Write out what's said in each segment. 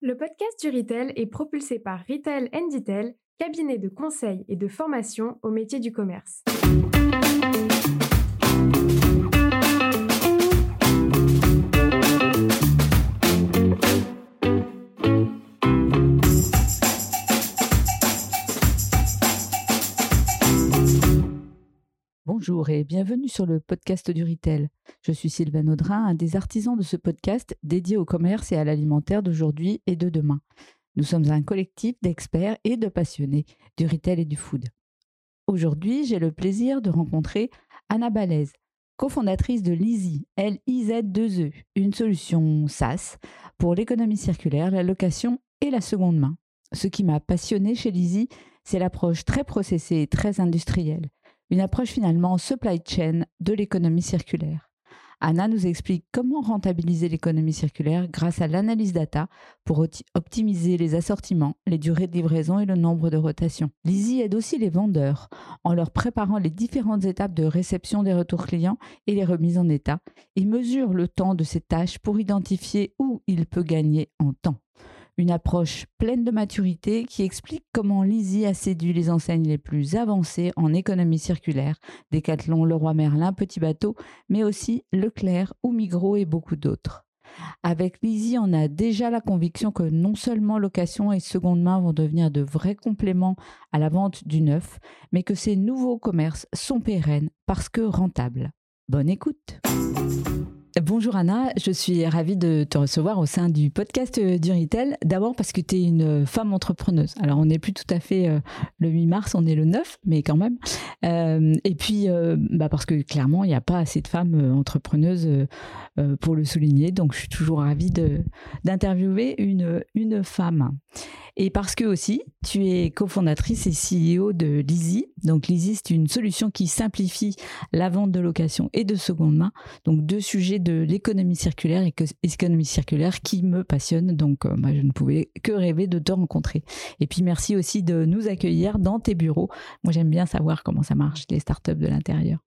Le podcast du Retail est propulsé par Retail Detail, cabinet de conseil et de formation au métier du commerce. Bonjour et bienvenue sur le podcast du Retail. Je suis Sylvain Audrin, un des artisans de ce podcast dédié au commerce et à l'alimentaire d'aujourd'hui et de demain. Nous sommes un collectif d'experts et de passionnés du retail et du food. Aujourd'hui, j'ai le plaisir de rencontrer Anna Balaise, cofondatrice de Lizy, L-I-Z-2-E, une solution SaaS pour l'économie circulaire, la location et la seconde main. Ce qui m'a passionné chez Lizy, c'est l'approche très processée et très industrielle une approche finalement supply chain de l'économie circulaire. Anna nous explique comment rentabiliser l'économie circulaire grâce à l'analyse data pour optimiser les assortiments, les durées de livraison et le nombre de rotations. Lizzie aide aussi les vendeurs en leur préparant les différentes étapes de réception des retours clients et les remises en état et mesure le temps de ces tâches pour identifier où il peut gagner en temps une approche pleine de maturité qui explique comment Lizzie a séduit les enseignes les plus avancées en économie circulaire, Decathlon, Leroy Merlin, Petit Bateau, mais aussi Leclerc ou Migros et beaucoup d'autres. Avec Lizzie, on a déjà la conviction que non seulement location et seconde main vont devenir de vrais compléments à la vente du neuf, mais que ces nouveaux commerces sont pérennes parce que rentables. Bonne écoute! Bonjour Anna, je suis ravie de te recevoir au sein du podcast euh, du Retail. D'abord parce que tu es une femme entrepreneuse. Alors on n'est plus tout à fait euh, le 8 mars, on est le 9, mais quand même. Euh, et puis bah parce que clairement, il n'y a pas assez de femmes entrepreneuses pour le souligner. Donc je suis toujours ravie d'interviewer une, une femme. Et parce que aussi, tu es cofondatrice et CEO de Lizzy. Donc Lizzy, c'est une solution qui simplifie la vente de location et de seconde main. Donc deux sujets l'économie circulaire et que l'économie circulaire qui me passionne. Donc euh, je ne pouvais que rêver de te rencontrer. Et puis merci aussi de nous accueillir dans tes bureaux. Moi j'aime bien savoir comment ça marche les startups de l'intérieur.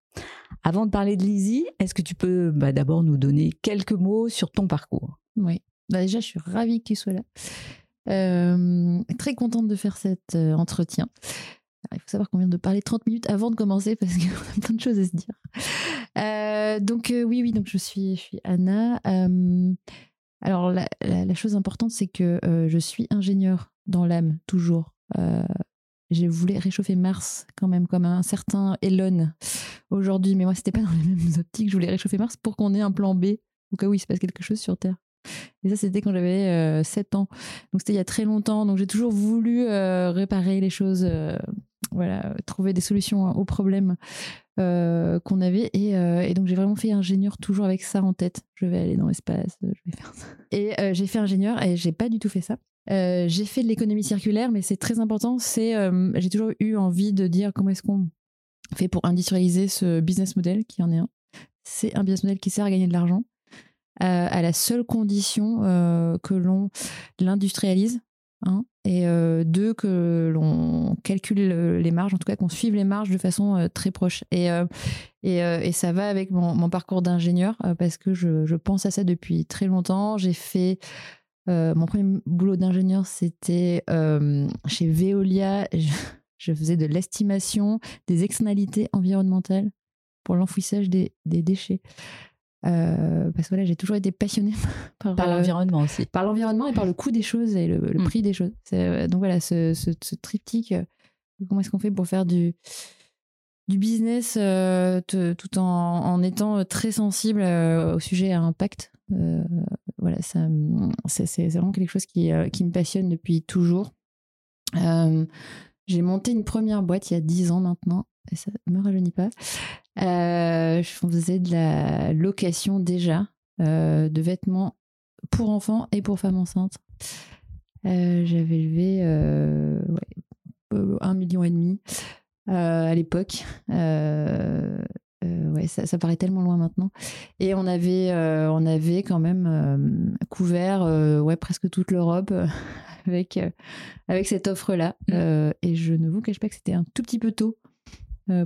Avant de parler de Lizzy, est-ce que tu peux bah, d'abord nous donner quelques mots sur ton parcours? Oui. Bah, déjà, je suis ravie que tu sois là. Euh, très contente de faire cet euh, il faut savoir qu'on vient de parler 30 minutes avant de commencer parce qu'on a plein de choses à se dire. Euh, donc oui, oui, donc je suis, je suis Anna. alors la, chose importante, c'est que je suis ingénieure dans l'âme, toujours. je voulais réchauffer Mars quand même, comme un certain Elon aujourd'hui, mais moi, c'était pas dans les mêmes optiques. Je voulais réchauffer Mars pour qu'on ait un plan B au cas où il se passe quelque chose sur Terre. Et ça, c'était quand j'avais 7 euh, ans. Donc, c'était il y a très longtemps. Donc, j'ai toujours voulu euh, réparer les choses, euh, voilà, trouver des solutions aux problèmes qu'on avait. Et, donc, j'ai vraiment fait ingénieur toujours avec ça en tête. Je vais aller dans l'espace, je vais faire ça. Et j'ai fait ingénieur et j'ai pas du tout fait ça. j'ai fait de l'économie circulaire, mais c'est très important. C'est, j'ai toujours eu envie de dire comment est-ce qu'on fait pour industrialiser ce business model qui en est un. C'est un business model qui sert à gagner de l'argent à la seule condition euh, que l'on l'industrialise. Hein, et euh, deux, que l'on calcule les marges, en tout cas qu'on suive les marges de façon euh, très proche. Et, et, ça va avec mon, parcours d'ingénieur, parce que je, pense à ça depuis très longtemps. J'ai fait mon premier boulot d'ingénieur, c'était chez Veolia. Je, faisais de l'estimation des externalités environnementales pour l'enfouissage des, des déchets. Euh, parce que voilà, j'ai toujours été passionnée par, par euh, l'environnement aussi. Par l'environnement et par le coût des choses et le, mm. prix des choses. Euh, donc voilà, ce, ce, triptyque, comment est-ce qu'on fait pour faire du, du business tout en, en, étant très sensible au sujet à impact Voilà, c'est vraiment quelque chose qui, qui, me passionne depuis toujours. j'ai monté une première boîte il y a 10 ans maintenant ça ne me rajeunit pas. Euh, je faisais de la location déjà euh, de vêtements pour enfants et pour femmes enceintes. Euh, j'avais levé un million et demi à l'époque. ouais, ça, ça, paraît tellement loin maintenant. Et on avait, on avait quand même couvert ouais, presque toute l'Europe avec, avec cette offre-là. Mmh. et je ne vous cache pas que c'était un tout petit peu tôt euh,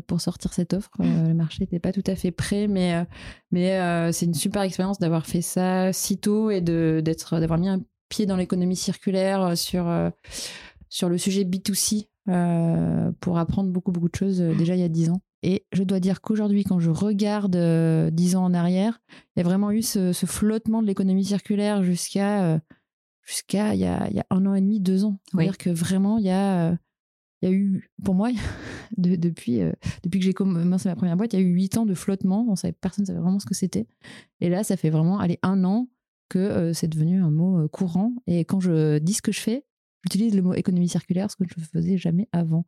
pour sortir cette offre. Euh, le marché n'était pas tout à fait prêt, mais, euh, mais c'est une super expérience d'avoir fait ça si tôt et d'avoir mis un pied dans l'économie circulaire, sur, sur le sujet B2C, pour apprendre beaucoup, beaucoup de choses déjà il y a dix ans. Et je dois dire qu'aujourd'hui, quand je regarde dix ans en arrière, il y a vraiment eu ce, flottement de l'économie circulaire jusqu'à jusqu'à il y a un an et demi, deux ans. C'est-à-dire que vraiment, il y a il y a eu, pour moi, depuis, euh, depuis que j'ai commencé ma première boîte, il y a eu huit ans de flottement. On savait, personne ne savait vraiment ce que c'était. Et là, ça fait vraiment aller un an que euh, c'est devenu un mot euh, courant. Et quand je dis ce que je fais, j'utilise le mot économie circulaire, ce que je ne faisais jamais avant.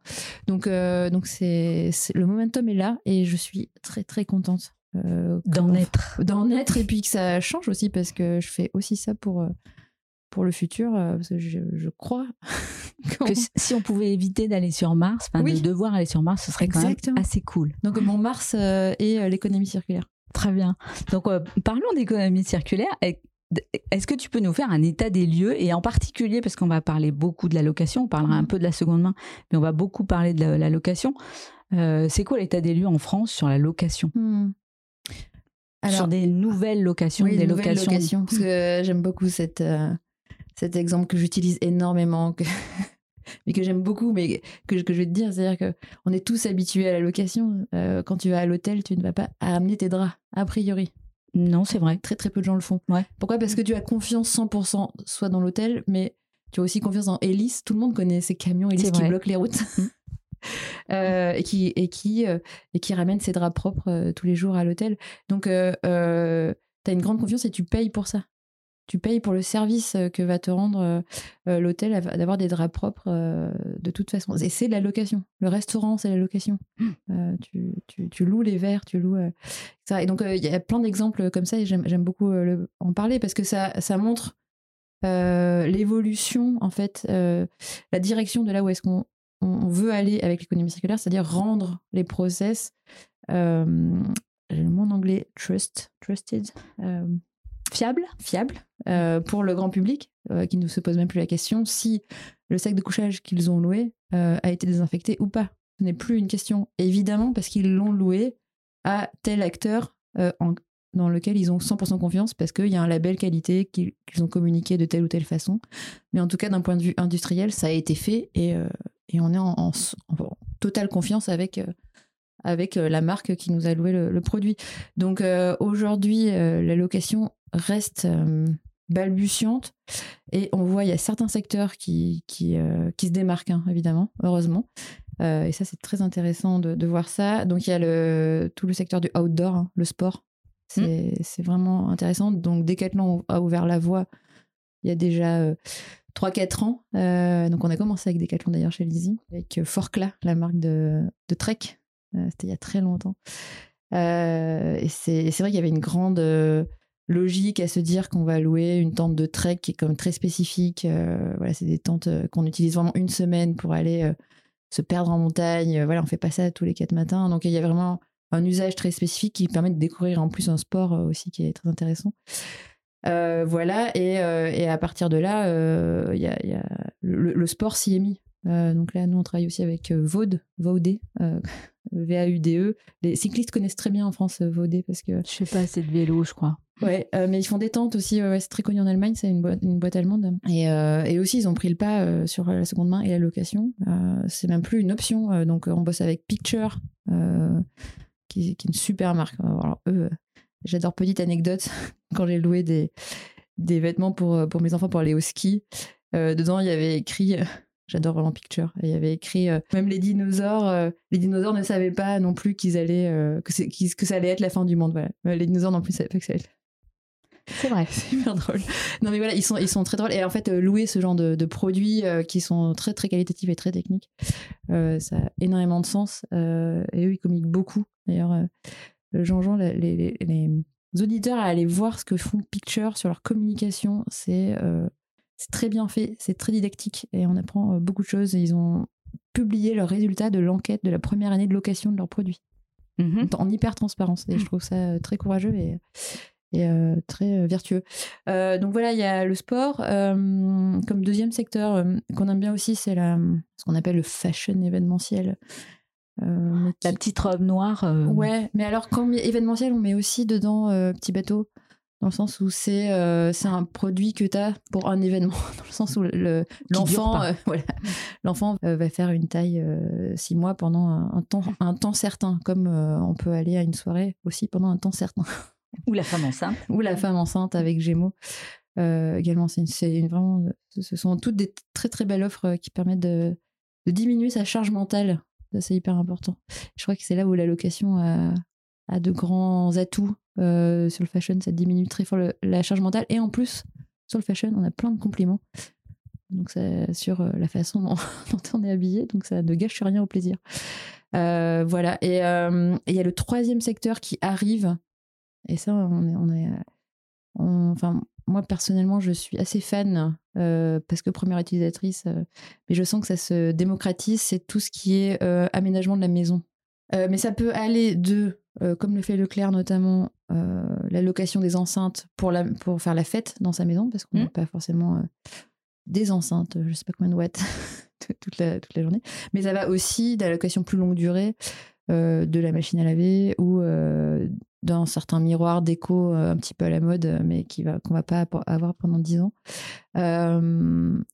Donc, donc c'est, le momentum est là et je suis très, très contente. d'en être. D'en être et puis que ça change aussi parce que je fais aussi ça pour pour le futur, parce que je, crois que si on pouvait éviter d'aller sur Mars, enfin de devoir aller sur Mars, ce serait quand même assez cool. Donc mon Mars euh, et euh, l'économie circulaire. Très bien. Donc euh, parlons d'économie circulaire. Est-ce que tu peux nous faire un état des lieux et en particulier parce qu'on va parler beaucoup de la location, on parlera un mmh. peu de la seconde main, mais on va beaucoup parler de la, location. c'est quoi l'état des lieux en France sur la location? Mmh. sur des nouvelles locations, des locations. parce que j'aime beaucoup cette cet exemple que j'utilise énormément, que mais que j'aime beaucoup, mais que, que, je vais te dire, c'est-à-dire qu'on est tous habitués à la location. Euh, quand tu vas à l'hôtel, tu ne vas pas amener tes draps, a priori. Non, c'est vrai. Très très peu de gens le font. Ouais. Pourquoi? Parce que tu as confiance 100% soit dans l'hôtel, mais tu as aussi confiance dans Hélice. Tout le monde connaît ces camions Hélice qui bloquent les routes. euh, et qui et qui euh, et qui ramènent ses draps propres euh, tous les jours à l'hôtel. Donc tu as une grande confiance et tu payes pour ça tu payes pour le service euh, que va te rendre euh, euh, l'hôtel d'avoir des draps propres de toute façon. Et c'est la location. Le restaurant, c'est la location. Mmh. tu, loues les verres, tu loues ça. Et donc, il y a plein d'exemples comme ça et j'aime beaucoup en parler parce que ça, ça montre l'évolution, en fait, la direction de là où est-ce qu'on on veut aller avec l'économie circulaire, c'est-à-dire rendre les process, j'ai le mot en anglais, trust, trusted, fiable, fiable euh, pour le grand public, euh, qui ne se pose même plus la question si le sac de couchage qu'ils ont loué euh, a été désinfecté ou pas. Ce n'est plus une question, évidemment, parce qu'ils l'ont loué à tel acteur dans lequel ils ont 100% confiance, parce qu'il y a un label qualité qu'ils ont communiqué de telle ou telle façon. Mais en tout cas, d'un point de vue industriel, ça a été fait et, on est en, totale confiance avec avec la marque qui nous a loué le, produit. Donc aujourd'hui, la location reste euh, balbutiante et on voit il y a certains secteurs qui, qui, euh, qui se démarquent, hein, évidemment, heureusement. Euh, et ça, c'est très intéressant de, de, voir ça. Donc, il y a le, tout le secteur du outdoor, hein, le sport. Mmh. C'est vraiment intéressant. Donc, Decathlon a ouvert la voie il y a déjà 3-4 ans. donc, on a commencé avec Decathlon d'ailleurs chez Lizzie, avec Forcla, la marque de, de Trek. C'était il y a très longtemps. et c'est vrai qu'il y avait une grande logique à se dire qu'on va louer une tente de trek qui est comme très spécifique. Euh, voilà, c'est des tentes euh, qu'on utilise vraiment une semaine pour aller euh, se perdre en montagne. Voilà, on fait pas ça tous les quatre matins. Donc il y a vraiment un usage très spécifique qui permet de découvrir en plus un sport aussi qui est très intéressant. voilà, et, à partir de là, y a, le, sport s'y est mis. Donc là, nous, on travaille aussi avec Vaude, Vaudé, V-A-U-D-E. Les cyclistes connaissent très bien en France Vaudé parce que. Je fais pas assez de vélo, je crois. Ouais, euh, mais ils font des tentes aussi. c'est très connu en Allemagne, c'est une boîte, une boîte allemande. Et, euh, et, aussi, ils ont pris le pas euh, sur la seconde main et la location. c'est même plus une option. donc, on bosse avec Picture, qui, qui, est une super marque. Alors, eux, j'adore petite anecdote. Quand j'ai loué des, des vêtements pour, pour mes enfants pour aller au ski, dedans, il y avait écrit. J'adore vraiment Picture. Il y avait écrit même les dinosaures. les dinosaures ne savaient pas non plus qu'ils allaient que, que ça allait être la fin du monde. Voilà. Les dinosaures non plus ne savaient pas que ça allait être c'est vrai. c'est hyper drôle. Non, mais voilà, ils sont, ils sont très drôles. Et en fait, euh, louer ce genre de, de produits euh, qui sont très, très qualitatifs et très techniques, euh, ça a énormément de sens. et eux, ils communiquent beaucoup. D'ailleurs, Jean-Jean, les, les, les, auditeurs à aller voir ce que font Picture sur leur communication, c'est c'est très bien fait, c'est très didactique et on apprend beaucoup de choses. Et ils ont publié leurs résultats de l'enquête de la première année de location de leurs produits. Mm-hmm. En hyper transparence. Et je trouve ça très courageux et, et euh, très euh, vertueux. Euh, donc voilà, il y a le sport. comme deuxième secteur qu'on aime bien aussi, c'est ce qu'on appelle le fashion événementiel. La petite robe noire. Ouais, mais alors quand événementiel, on met aussi dedans petit bateau. Dans le sens où c'est euh, c'est un produit que tu as pour un événement, dans le sens où le- l'enfant euh, voilà, l'enfant euh, va faire une taille euh, six mois pendant un, un temps, un temps certain, comme on peut aller à une soirée aussi pendant un temps certain. Ou la femme enceinte. Ou la femme enceinte avec Gémeaux. Également, c'est vraiment, ce sont toutes des très très belles offres qui permettent de, de diminuer sa charge mentale. Ça, c'est hyper important. Je crois que c'est là où la location a, a de grands atouts euh, sur le fashion. Ça diminue très fort la charge mentale. Et en plus, sur le fashion, on a plein de compliments. Donc, sur euh, la façon dont, on est habillé. Donc, ça ne gâche rien au plaisir. Euh, voilà. Et il y a le troisième secteur qui arrive. Et ça, on est, enfin, moi personnellement, je suis assez fan parce que première utilisatrice, mais je sens que ça se démocratise. C'est tout ce qui est aménagement de la maison. Euh, mais ça peut aller de, euh, comme le fait Leclerc notamment, euh, la location des enceintes pour, la, pour faire la fête dans sa maison, parce qu'on n'a Mhm. pas forcément euh, des enceintes, je sais pas combien de watts toute, la, toute la journée. Mais ça va aussi de la location plus longue durée, de la machine à laver ou d'un certain miroir déco un petit peu à la mode, mais qui va qu'on va pas avoir pendant 10 ans.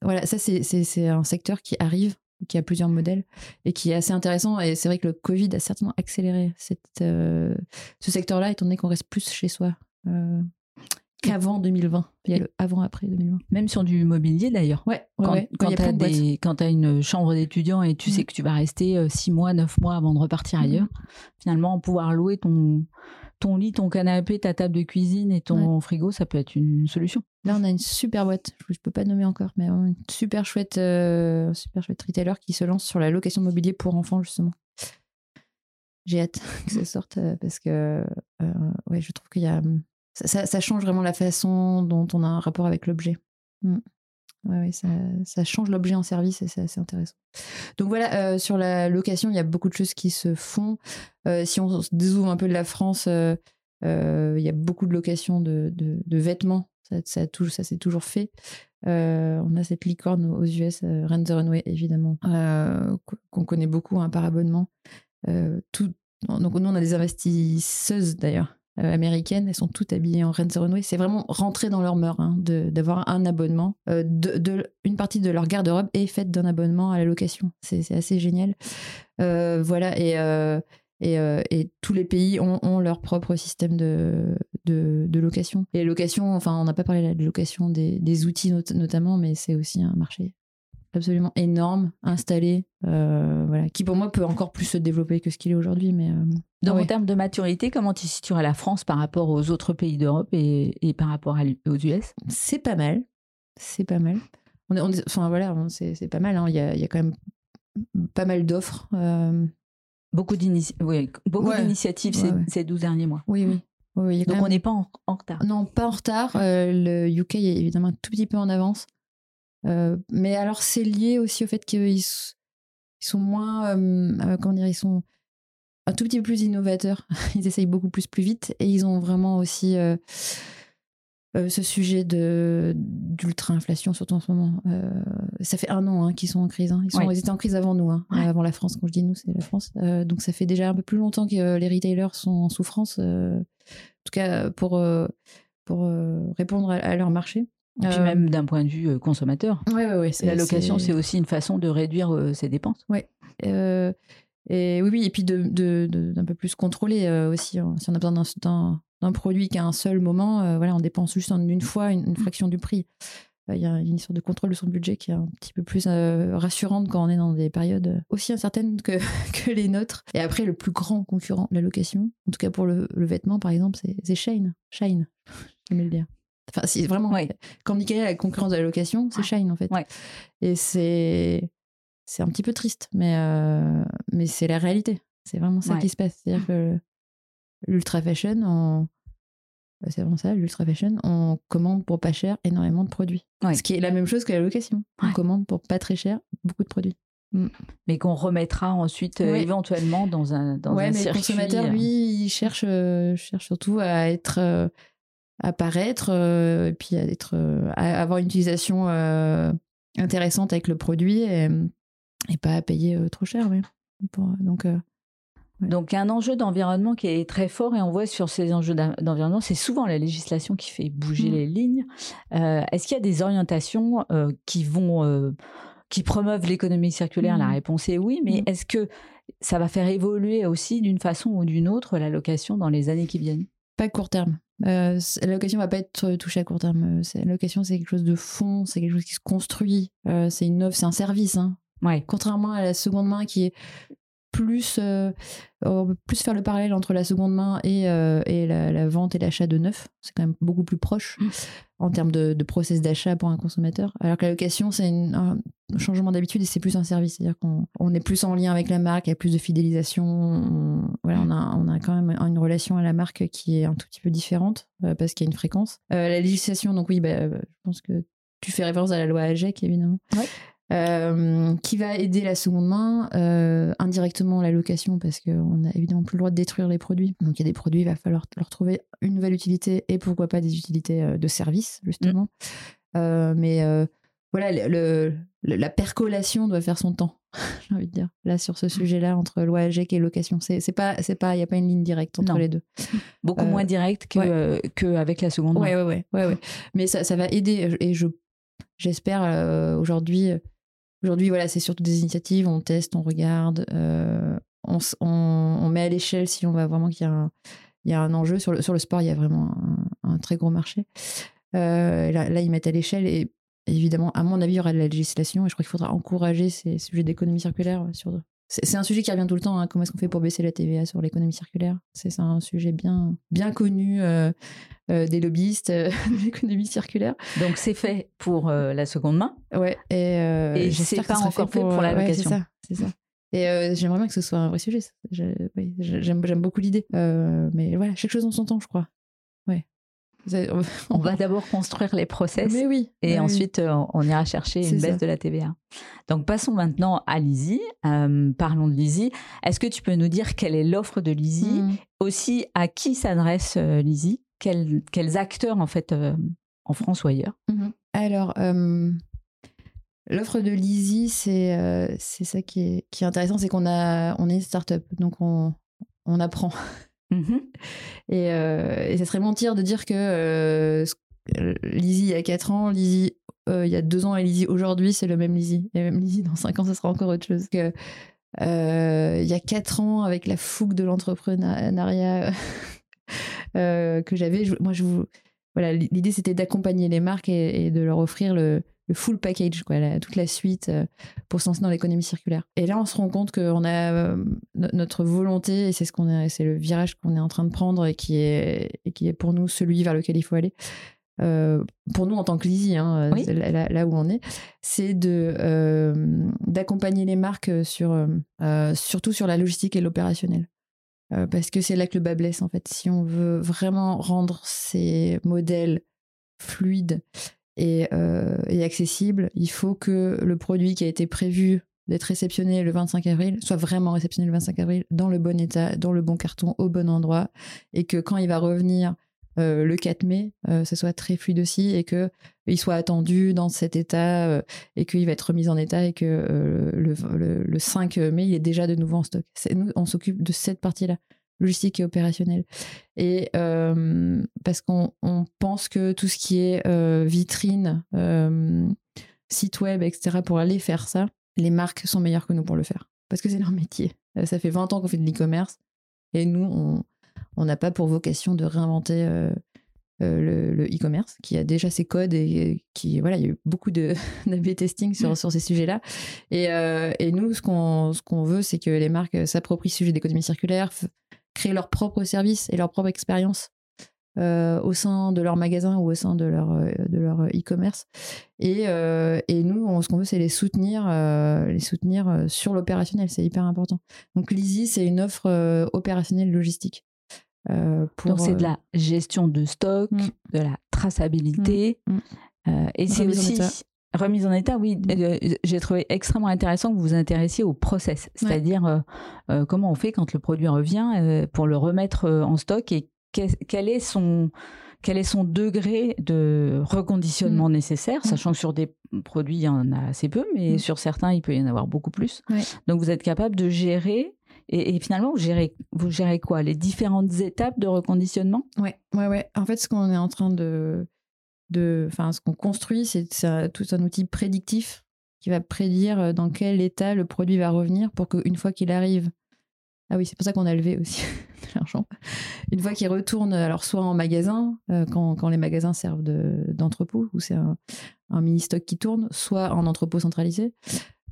Voilà, ça c'est- c'est c'est un secteur qui arrive, qui a plusieurs modèles et qui est assez intéressant. Et c'est vrai que le Covid a certainement accéléré euh, ce secteur-là, étant donné qu'on reste plus chez soi euh, qu'avant 2020. Il y a le avant-après 2020. Même sur du mobilier d'ailleurs. Ouais, ouais, Quand, ouais. quand tu as, quand une chambre d'étudiant et tu Mhm. sais que tu vas rester 6 mois, 9 mois avant de repartir Mhm. ailleurs, finalement, pouvoir louer ton, ton lit, ton canapé, ta table de cuisine et ton frigo, ça peut être une solution. Là, on a une super boîte, je ne peux pas nommer encore, mais une super chouette, euh, super chouette retailer qui se lance sur la location de mobilier pour enfants, justement. J'ai hâte que ça sorte euh, parce que euh, ouais, je trouve qu'il y a. Ça, change vraiment la façon dont on a un rapport avec l'objet. Mm. Ouais, ça, change l'objet en service et c'est assez intéressant. Donc voilà, euh, sur la location, il y a beaucoup de choses qui se font. Euh, si on se dézoome un peu de la France, euh, il y a beaucoup de locations de, vêtements. Ça, s'est toujours fait. On a cette licorne aux US, Rent the Runway, évidemment, qu- qu'on connaît beaucoup hein, par abonnement. Tout, donc nous, on a des investisseuses d'ailleurs américaines, elles sont toutes habillées en the Runway. C'est vraiment rentré dans leur mœurs hein, d'avoir un abonnement. Euh, de, une partie de leur garde-robe est faite d'un abonnement à la location. C'est assez génial. Euh, voilà, et, euh, et, euh, et tous les pays ont, ont leur propre système de, de, location. Et les locations, enfin, on n'a pas parlé de location des, des outils not- notamment, mais c'est aussi un marché absolument énorme, installé, euh, voilà, qui pour moi peut encore plus se développer que ce qu'il est aujourd'hui. Mais euh, Donc ouais. en termes de maturité, comment tu situerais la France par rapport aux autres pays d'Europe et, et par rapport à aux US c'est pas mal, c'est pas mal. On est, on est- enfin voilà, c'est c'est pas mal. hein. Il y, a, il y a quand même pas mal d'offres. euh, Beaucoup d'inici- oui, beaucoup Ouais. d'initiatives ces, Ouais, ouais. ces 12 derniers mois. oui, oui. Donc même- on n'est pas en, en retard. Non, pas en retard. Euh, le UK est évidemment un tout petit peu en avance. Euh, mais alors, c'est lié aussi au fait qu'ils sont moins. euh, comment dire Ils sont un tout petit peu plus innovateurs. Ils essayent beaucoup plus, plus vite. Et ils ont vraiment aussi euh, ce sujet de d'ultra-inflation, surtout en ce moment. Ça fait un an hein, qu'ils sont en crise. hein. Ils, sont, Ouais. ils étaient en crise avant nous, hein, Ouais. avant la France. Quand je dis nous, c'est la France. Donc, ça fait déjà un peu plus longtemps que les retailers sont en souffrance. en tout cas, pour, pour répondre à, à leur marché. Et puis Euh, même d'un point de vue euh, consommateur. Ouais, ouais. c'est- La location, c'est aussi une façon de réduire euh, ses dépenses. Euh, et oui, oui, et puis de, de- de- d'un peu plus contrôler euh, aussi. hein. Si on a besoin d'un, d'un, d'un produit qu'à un seul moment, euh, voilà, on dépense juste en une fois une, une fraction du prix. Euh, Il y a une histoire de contrôle de son budget qui est un petit peu plus rassurante quand on est dans des périodes aussi incertaines que, que les nôtres. Et après, le plus grand concurrent de la location, en tout cas pour le, le vêtement par exemple, c'est, c'est Shine. Shine, j'aime le dire. Enfin, c'est vraiment. Ouais. Quand Michael a la concurrence de la location, c'est. Shine en fait. Ouais. Et c'est c'est un petit peu triste, mais, euh, mais c'est la réalité. C'est vraiment ça Ouais. qui se passe. C'est-à-dire que l'ultra fashion, on... bah, c'est vraiment ça, l'ultra fashion, on commande pour pas cher énormément de produits. Ce qui est la même chose que la location. On commande pour pas très cher beaucoup de produits. Mais qu'on remettra ensuite euh, éventuellement dans un, dans un mais circuit. le consommateur, euh, lui, il cherche, euh, cherche surtout à être, euh, à paraître, euh, et puis à être, euh, à avoir une utilisation euh, intéressante avec le produit et, et pas à payer trop cher, oui. Pour- donc, Donc, un enjeu d'environnement qui est très fort et on voit sur ces enjeux d'environnement, c'est souvent la législation qui fait bouger mm. les lignes. Euh, est-ce qu'il y a des orientations euh, qui vont, euh, qui promeuvent l'économie circulaire? La mm. réponse est oui, mais mm. est-ce que ça va faire évoluer aussi d'une façon ou d'une autre la location dans les années qui viennent? Pas court terme. La location va pas être touchée à court terme. La location, c'est quelque chose de fond, c'est quelque chose qui se construit. c'est une offre, c'est un service. Hein. Ouais. Contrairement à la seconde main qui est plus, euh, plus faire le parallèle entre la seconde main et, euh, et la, vente et l'achat de neuf. C'est quand même beaucoup plus proche mmh. en termes de, de process d'achat pour un consommateur. Alors que la location, c'est un changement d'habitude et c'est plus un service. C'est-à-dire qu'on on est plus en lien avec la marque, il y a plus de fidélisation. On, voilà, on, a, on a quand même une relation à la marque qui est un tout petit peu différente euh, parce qu'il y a une fréquence. la législation, donc oui, bah, je pense que tu fais référence à la loi AGEC, évidemment. Ouais. Euh, qui va aider la seconde main, euh, indirectement la location, parce qu'on n'a évidemment plus le droit de détruire les produits. Donc il y a des produits, il va falloir leur trouver une nouvelle utilité et pourquoi pas des utilités euh, de service, justement. Mm. mais voilà, le, la percolation doit faire son temps, j'ai envie de dire, là, sur ce mm. sujet-là, entre loi AGEC et location. C'est pas, c'est pas, il n'y a pas une ligne directe entre les deux. Beaucoup moins directe que, que avec la seconde main. Ouais, ouais, ouais, ouais, ouais. Mais ça, ça va aider, et je, j'espère aujourd'hui Aujourd'hui, voilà, c'est surtout des initiatives, on teste, on regarde, euh, on, met à l'échelle si on va vraiment qu'il y, a un, enjeu. Sur le, sport, il y a vraiment un, très gros marché. Euh, là, ils mettent à l'échelle et évidemment, à mon avis, il y aura de la législation et je crois qu'il faudra encourager ces sujets d'économie circulaire c'est un sujet qui revient tout le temps. Hein. Comment est-ce qu'on fait pour baisser la TVA sur l'économie circulaire? C'est un sujet bien, bien connu euh, euh, des lobbyistes euh, de l'économie circulaire. Donc c'est fait pour la seconde main. Ouais. Et, je sais pas encore fait pour, la location. c'est ça. Et j'aimerais bien que ce soit un vrai sujet. J'aime beaucoup l'idée. mais voilà, chaque chose en son temps, je crois. Ouais. On va d'abord construire les process Mais oui, et ensuite euh, on ira chercher une baisse de la TVA. Donc passons maintenant à Lizzie. Euh, parlons de Lizzie. Est-ce que tu peux nous dire quelle est l'offre de Lizzie hmm. Aussi, à qui s'adresse euh, Lizzie quels, acteurs en fait en France ou ailleurs mhm. Alors, l'offre de Lizzie, c'est c'est ça qui est, qui est intéressant, c'est qu'on a on est une start-up, donc on, on apprend. Mhm. Euh, et, ça serait mentir de dire que euh, Lizzie il y a 4 ans, Lizzie euh, il y a 2 ans et Lizzie aujourd'hui, c'est le même Lizzie. Et même Lizzie dans 5 ans, ça sera encore autre chose. Que, il y a 4 ans, avec la fougue de l'entrepreneuriat que j'avais, moi je vous. Voilà, l'idée c'était d'accompagner les marques et, de leur offrir le, le full package, quoi, toute la suite euh, pour se lancer dans l'économie circulaire. Et là, on se rend compte qu'on a euh, notre volonté, et c'est ce qu'on est, c'est le virage qu'on est en train de prendre et qui est, et qui est pour nous celui vers lequel il faut aller. Euh, pour nous en tant que Lizzie, hein, là, où on est, c'est de d'accompagner les marques sur surtout sur la logistique et l'opérationnel. Parce que c'est là que le bas blesse en fait. Si on veut vraiment rendre ces modèles fluides euh, et, accessible, il faut que le produit qui a été prévu d'être réceptionné le 25 avril soit vraiment réceptionné le 25 avril dans le bon état, dans le bon carton, au bon endroit, et que quand il va revenir euh, le 4 mai, euh, ça soit très fluide aussi, et que il soit attendu dans cet état, et qu'il va être remis en état, et que le, le, 5 mai, il est déjà de nouveau en stock. Nous, on s'occupe de cette partie-là logistique et opérationnelle. Et euh, parce qu'on pense que tout ce qui est euh, vitrine, euh, site web, etc., pour aller faire ça, les marques sont meilleures que nous pour le faire. Parce que c'est leur métier. Ça fait 20 ans qu'on fait de l'e-commerce. Et nous, on n'a pas pour vocation de réinventer le e-commerce, qui a déjà ses codes et, qui, voilà, il y a eu beaucoup de b testing sur, sur ces sujets-là. Et, et, nous, ce qu'on ce qu'on veut, c'est que les marques s'approprient ce sujet d'économie circulaire, créer leur propre service et leur propre expérience euh, au sein de leur magasin ou au sein de leur euh, de leur euh, e-commerce. Et, et nous ce qu'on veut c'est les soutenir les soutenir sur l'opérationnel. C'est hyper important. Donc Lizzie c'est une offre opérationnelle logistique pour, donc c'est de la gestion de stock mm. de la traçabilité mm. Mm. et c'est aussi Remise en état, oui. Euh, j'ai trouvé extrêmement intéressant que vous vous intéressiez au process, c'est-à-dire euh, euh, comment on fait quand le produit revient pour le remettre en stock et quel est son quel est son degré de reconditionnement nécessaire, sachant que sur des produits, il y en a assez peu, mais sur certains, il peut y en avoir beaucoup plus. Donc, vous êtes capable de gérer Et, finalement, vous gérez, vous gérez quoi? Les différentes étapes de reconditionnement? Ouais, ouais, ouais. En fait, ce qu'on est en train de, de, ce qu'on construit, c'est tout un outil prédictif qui va prédire euh, dans quel état le produit va revenir pour qu'une fois qu'il arrive, ah oui, c'est pour ça qu'on a levé aussi de l'argent. Une fois qu'il retourne, alors soit en magasin, euh, quand, quand, les magasins servent d'entrepôt, où c'est un, un mini-stock qui tourne, soit en entrepôt centralisé,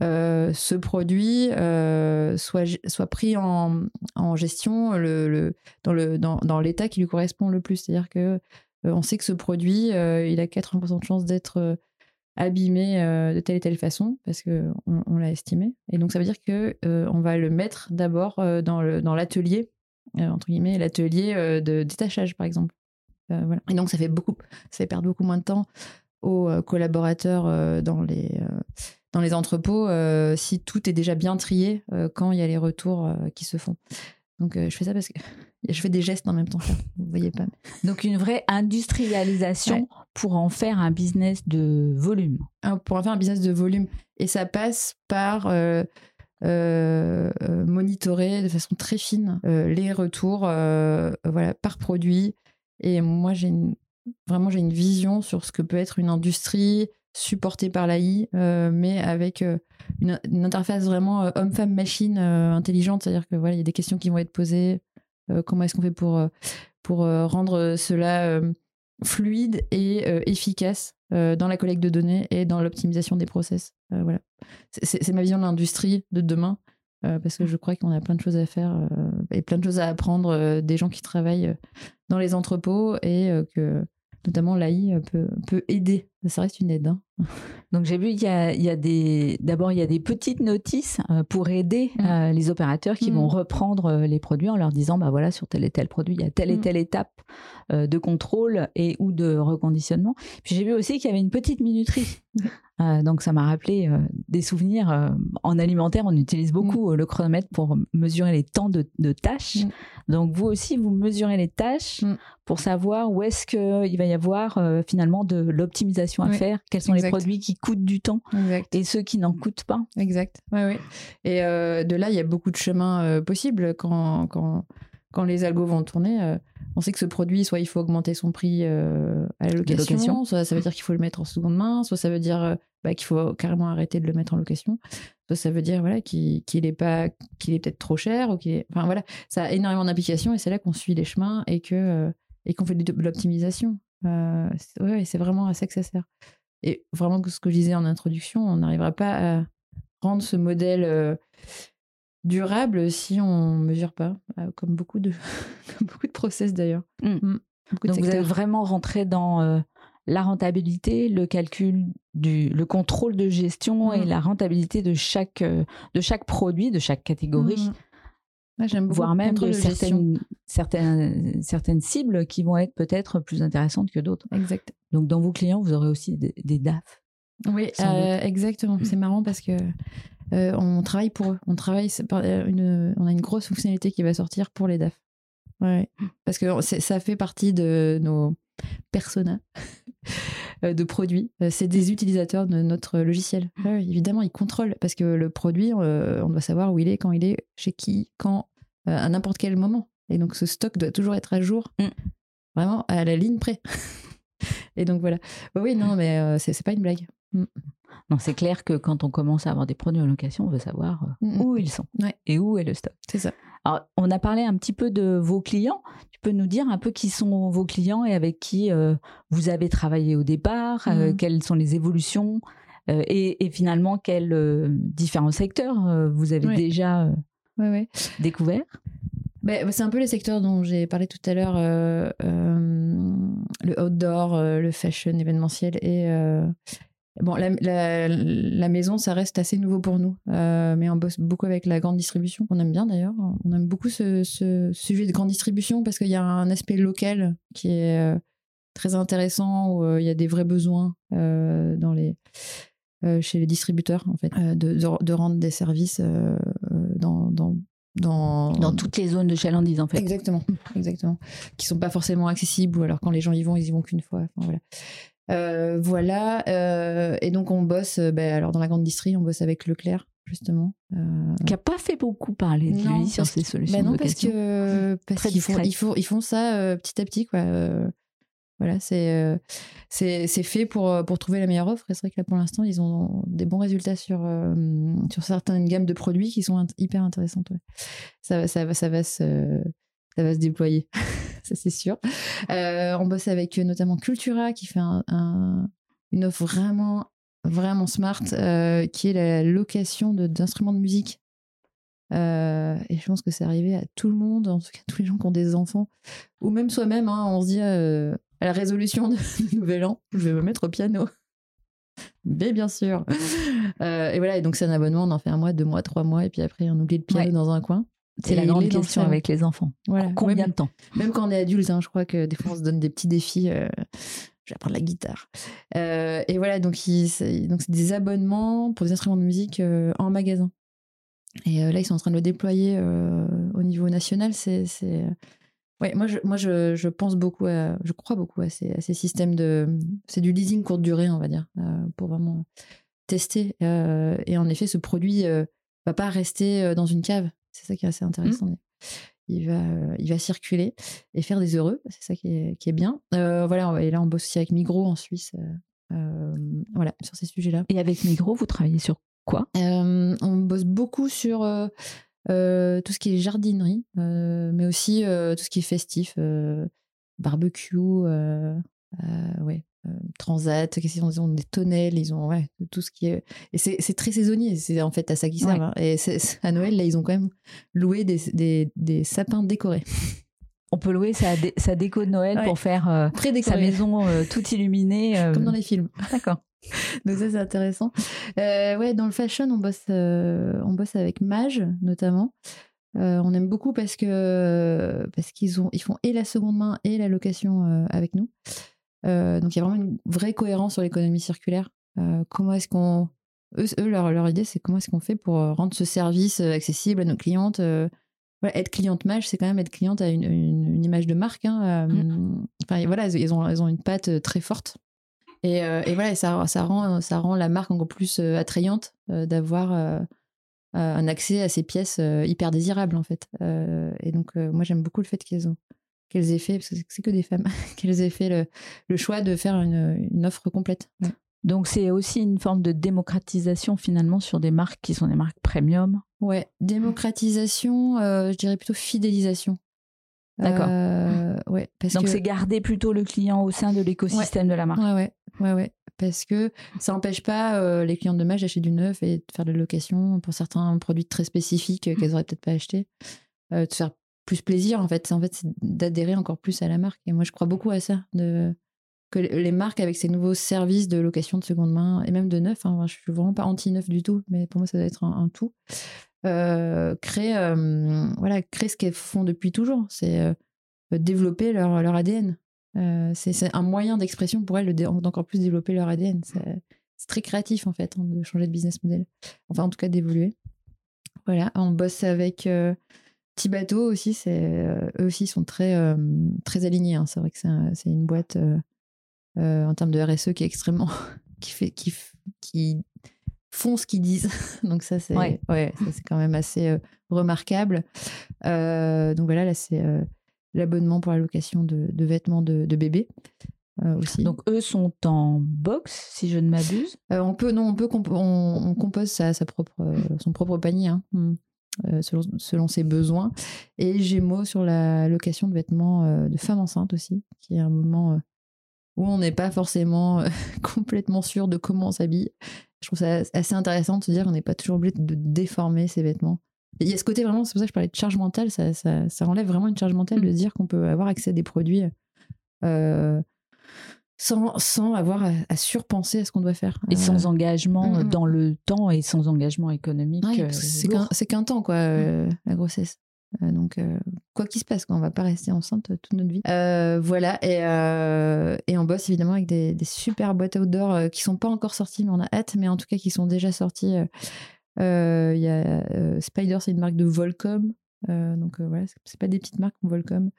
euh, ce produit euh, soit, soit pris en, en gestion le, le, dans, le, dans, dans l'état qui lui correspond le plus. C'est-à-dire que euh, on sait que ce produit, il a 80% de chances d'être abîmé de telle et telle façon parce qu'on on, l'a estimé. Et donc ça veut dire que on va le mettre d'abord dans, le, dans l'atelier, entre guillemets, l'atelier de détachage par exemple. voilà. Et donc ça fait beaucoup, ça fait perdre beaucoup moins de temps aux collaborateurs dans les dans les entrepôts euh, si tout est déjà bien trié euh, quand il y a les retours euh, qui se font. Donc je fais ça parce que je fais des gestes en même temps. Vous voyez pas. Donc une vraie industrialisation pour en faire un business de volume. Pour en faire un business de volume. Et ça passe par monitorer de façon très fine les retours voilà, par produit. Et moi, j'ai vraiment j'ai une vision sur ce que peut être une industrie, supporté par l'AI, euh, mais avec euh, une, interface vraiment euh, homme-femme-machine intelligente. C'est-à-dire que voilà, il y a des questions qui vont être posées. comment est-ce qu'on fait pour, pour rendre cela fluide et efficace dans la collecte de données et dans l'optimisation des process. voilà. C'est ma vision de l'industrie de demain. parce que je crois qu'on a plein de choses à faire et plein de choses à apprendre des gens qui travaillent dans les entrepôts et que notamment l'AI peut, peut aider. Ça reste une aide. Hein. Donc j'ai vu, il y a, il y a des, d'abord il y a des petites notices euh, pour aider mm. euh, les opérateurs qui vont mm. reprendre euh, les produits en leur disant, bah voilà, sur tel et tel produit, il y a telle et mm. telle étape de contrôle et ou de reconditionnement. Puis j'ai vu aussi qu'il y avait une petite minuterie. donc ça m'a rappelé des souvenirs. en alimentaire, on utilise beaucoup le chronomètre pour mesurer les temps de, de tâches. Donc vous aussi, vous mesurez les tâches pour savoir où est-ce qu'il va y avoir finalement de l'optimisation à faire, quels sont les produits qui coûtent du temps et ceux qui n'en coûtent pas. Exact. Ouais, ouais. Et euh, de là, il y a beaucoup de chemins euh, possibles quand, quand, quand les algos vont tourner. Euh, on sait que ce produit, soit il faut augmenter son prix à la location, soit ça veut dire qu'il faut le mettre en seconde main, soit ça veut dire bah, qu'il faut carrément arrêter de le mettre en location, soit ça veut dire voilà, qu'il est, pas, qu'il est peut-être trop cher. Ou qu'il Enfin voilà, ça a énormément d'implications et c'est là qu'on suit les chemins et que et qu'on fait de l'optimisation. Ouais, c'est vraiment à ça que ça sert. Et vraiment, ce que je disais en introduction, on n'arrivera pas à rendre ce modèle euh, durable si on ne mesure pas, euh, comme, beaucoup de, beaucoup de process d'ailleurs. Mmh. Mmh. Donc vous êtes vraiment rentré dans euh, la rentabilité, le calcul, du, le contrôle de gestion et mmh. la rentabilité de chaque, de chaque produit, de chaque catégorie. J'aime voire même de certaines, certaines, certaines cibles qui vont être peut-être plus intéressantes que d'autres. Exact. Donc, dans vos clients, vous aurez aussi des, DAF. Oui, euh, exactement. C'est marrant parce que euh, on travaille pour eux. On travaille, euh, une, on a une grosse fonctionnalité qui va sortir pour les DAF. Ouais. Parce que ça fait partie de nos personas de produits. C'est des utilisateurs de notre logiciel. évidemment, ils contrôlent parce que le produit, on doit savoir où il est, quand il est, chez qui, quand, à n'importe quel moment. Et donc, ce stock doit toujours être à jour, mm. vraiment à la ligne près. Et donc voilà. oui, non, mais euh, c'est pas une blague. Mm. Non, c'est clair que quand on commence à avoir des produits en location, on veut savoir euh, mm, mm. où ils sont et où est le stock. C'est ça. Alors, on a parlé un petit peu de vos clients. Tu peux nous dire un peu qui sont vos clients et avec qui euh, vous avez travaillé au départ, quelles sont les évolutions et, finalement quels différents secteurs vous avez déjà découverts bah, c'est un peu les secteurs dont j'ai parlé tout à l'heure, euh, euh, le outdoor, euh, le fashion événementiel et bon la, la, maison, ça reste assez nouveau pour nous, mais on bosse beaucoup avec la grande distribution, on aime bien d'ailleurs. On aime beaucoup ce, ce, sujet de grande distribution parce qu'il y a un aspect local qui est très intéressant où il y a des vrais besoins dans les chez les distributeurs en fait de, de, rendre des services dans, dans dans... dans toutes les zones de chalandise en fait. Exactement, exactement. Qui sont pas forcément accessibles ou alors quand les gens y vont, ils y vont qu'une fois. voilà. Euh, voilà. Euh, et donc on bosse, euh, ben, alors dans la grande distrie, on bosse avec Leclerc justement. Euh, Qui n'a pas fait beaucoup parler de lui sur ses solutions bah non, de parce que parce qu'ils font, ils font, ils font ça petit à petit, quoi. Voilà, c'est euh, c'est c'est fait pour, euh, pour trouver la meilleure offre. Et c'est vrai que là, pour l'instant, ils ont des bons résultats sur, euh, sur certaines gammes de produits qui sont hyper intéressantes. ouais. Ça, ça, ça, va se, ça va se déployer, ça c'est sûr. On bosse avec notamment Cultura qui fait un, un- une offre vraiment, vraiment smart, qui est la location d'instruments de musique. Et je pense que c'est arrivé à tout le monde, en tout cas tous les gens qui ont des enfants, ou même soi-même. hein, on se dit à la résolution de, de Nouvel An, je vais me mettre au piano. Mais bien sûr. Euh, et voilà, et donc c'est un abonnement, on en fait un mois, deux mois, trois mois, et puis après on oublie le piano Ouais. dans un coin. C'est la grande question avec les enfants. Voilà. Combien de temps? même quand on est adulte, hein, je crois que des fois on se donne des petits défis. euh, je vais apprendre la guitare. Euh, et voilà, donc c'est des abonnements pour des instruments de musique euh, en magasin. Et là, ils sont en train de le déployer au niveau national. C'est... Ouais, moi, je, moi je, je pense beaucoup, à, je crois beaucoup à ces, à ces systèmes de. C'est du leasing courte durée, on va dire, euh, pour vraiment tester. Euh, et en effet, ce produit euh, va pas rester euh, dans une cave. C'est ça qui est assez intéressant. Il va, il va circuler et faire des heureux. C'est ça qui est, qui est bien. Voilà, et là, on bosse aussi avec Migros en Suisse. voilà, sur ces sujets-là. Et avec Migros, vous travaillez sur quoi? On bosse beaucoup sur euh, tout ce qui est jardinerie, euh, mais aussi euh, tout ce qui est festif, barbecue, ouais, transat, qu'est-ce qu'ils ont, des tonnelles, ils ont ouais, tout ce qui est. Et c'est très saisonnier, c'est en fait à ça qu'ils servent. Ouais. hein. Et à Noël, là, ils ont quand même loué des, des, des sapins décorés. On peut louer sa, dé- sa déco de Noël Ouais. pour faire sa maison toute illuminée. Comme dans les films. D'accord. Donc ça c'est intéressant. Euh, ouais, dans le fashion, on bosse, euh, on bosse avec Mage notamment. Euh, on aime beaucoup parce que parce qu'ils ont ils font et la seconde main et la location avec nous. Donc il y a vraiment une vraie cohérence sur l'économie circulaire. Comment est-ce qu'on eux, eux, leur, leur idée c'est comment est-ce qu'on fait pour rendre ce service accessible à nos clientes. voilà, être cliente Mage, c'est quand même être cliente à une, une- une image de marque. hein, Enfin voilà, ils ont ils ont une patte très forte. Et, euh, et voilà, et ça, ça, rend, ça rend la marque encore plus euh, attrayante euh, d'avoir un accès à ces pièces hyper désirables, en fait. Et donc, moi, j'aime beaucoup le fait qu'elles ont qu'elles aient fait, parce que c'est- c'est que des femmes, qu'elles aient fait le, le choix de faire une, une offre complète. Ouais. Donc c'est aussi une forme de démocratisation finalement sur des marques qui sont des marques premium. Ouais, démocratisation, euh, je dirais plutôt fidélisation. D'accord. Euh, ouais, parce Donc que... c'est garder plutôt le client au sein de l'écosystème de la marque. Ouais, ouais, ouais, ouais. Parce que ça n'empêche pas euh, les clients de Mage d'acheter du neuf et de faire de la location pour certains produits très spécifiques euh, qu'elles auraient peut-être pas acheté. Euh, de se faire plus plaisir, en fait. C'est en fait c'est d'adhérer encore plus à la marque. Et moi, je crois beaucoup à ça. De... Que les marques, avec ces nouveaux services de location de seconde main et même de neuf, hein, je suis vraiment pas anti-neuf du tout, mais pour moi, ça doit être un, un tout. Euh, créer, euh, voilà, créer ce qu'elles font depuis toujours. C'est euh, développer leur, leur ADN. C'est un moyen d'expression pour elles d'encore plus développer leur ADN. C'est très créatif en fait hein, de changer de business model. Enfin en tout cas d'évoluer. Voilà, on bosse avec Petit Bateau aussi. Eux aussi sont très très alignés. hein. C'est vrai que c'est un- c'est une boîte en termes de RSE qui est extrêmement qui fait qui qui font ce qu'ils disent. donc ça c'est Ouais. ouais, c'est quand même assez euh, remarquable. Euh, donc voilà là c'est euh, l'abonnement pour la location de, de vêtements de, de bébé aussi. Donc eux sont en box, si je ne m'abuse? On peut non, on peut comp- on, on compose sa, sa propre son propre panier hein, hmm, euh, selon, selon ses besoins. Et Gémeaux sur la location de vêtements euh, de femmes enceintes aussi, qui est un moment euh, où on n'est pas forcément complètement sûr de comment on s'habille. Je trouve ça assez intéressant de se dire qu'on n'est pas toujours obligé de déformer ses vêtements. Il y a ce côté vraiment, c'est pour ça que je parlais de charge mentale, ça, ça, ça enlève vraiment une charge mentale de se dire qu'on peut avoir accès à des produits euh, sans, sans avoir à, à surpenser à ce qu'on doit faire. Et Euh, sans engagement mm, mm. dans le temps et sans engagement économique. Ouais, euh, c'est qu'un temps, quoi, la grossesse. Euh, donc, euh, quoi qu'il se passe, quoi, on va pas rester enceinte euh, toute notre vie. Euh, voilà, et, euh, et on bosse évidemment avec des, des super boîtes outdoor qui sont pas encore sorties, mais on a hâte, mais en tout cas qui sont déjà sorties. Il y a Spider, c'est une marque de Volcom. Donc voilà, c'est- pas des petites marques, Volcom.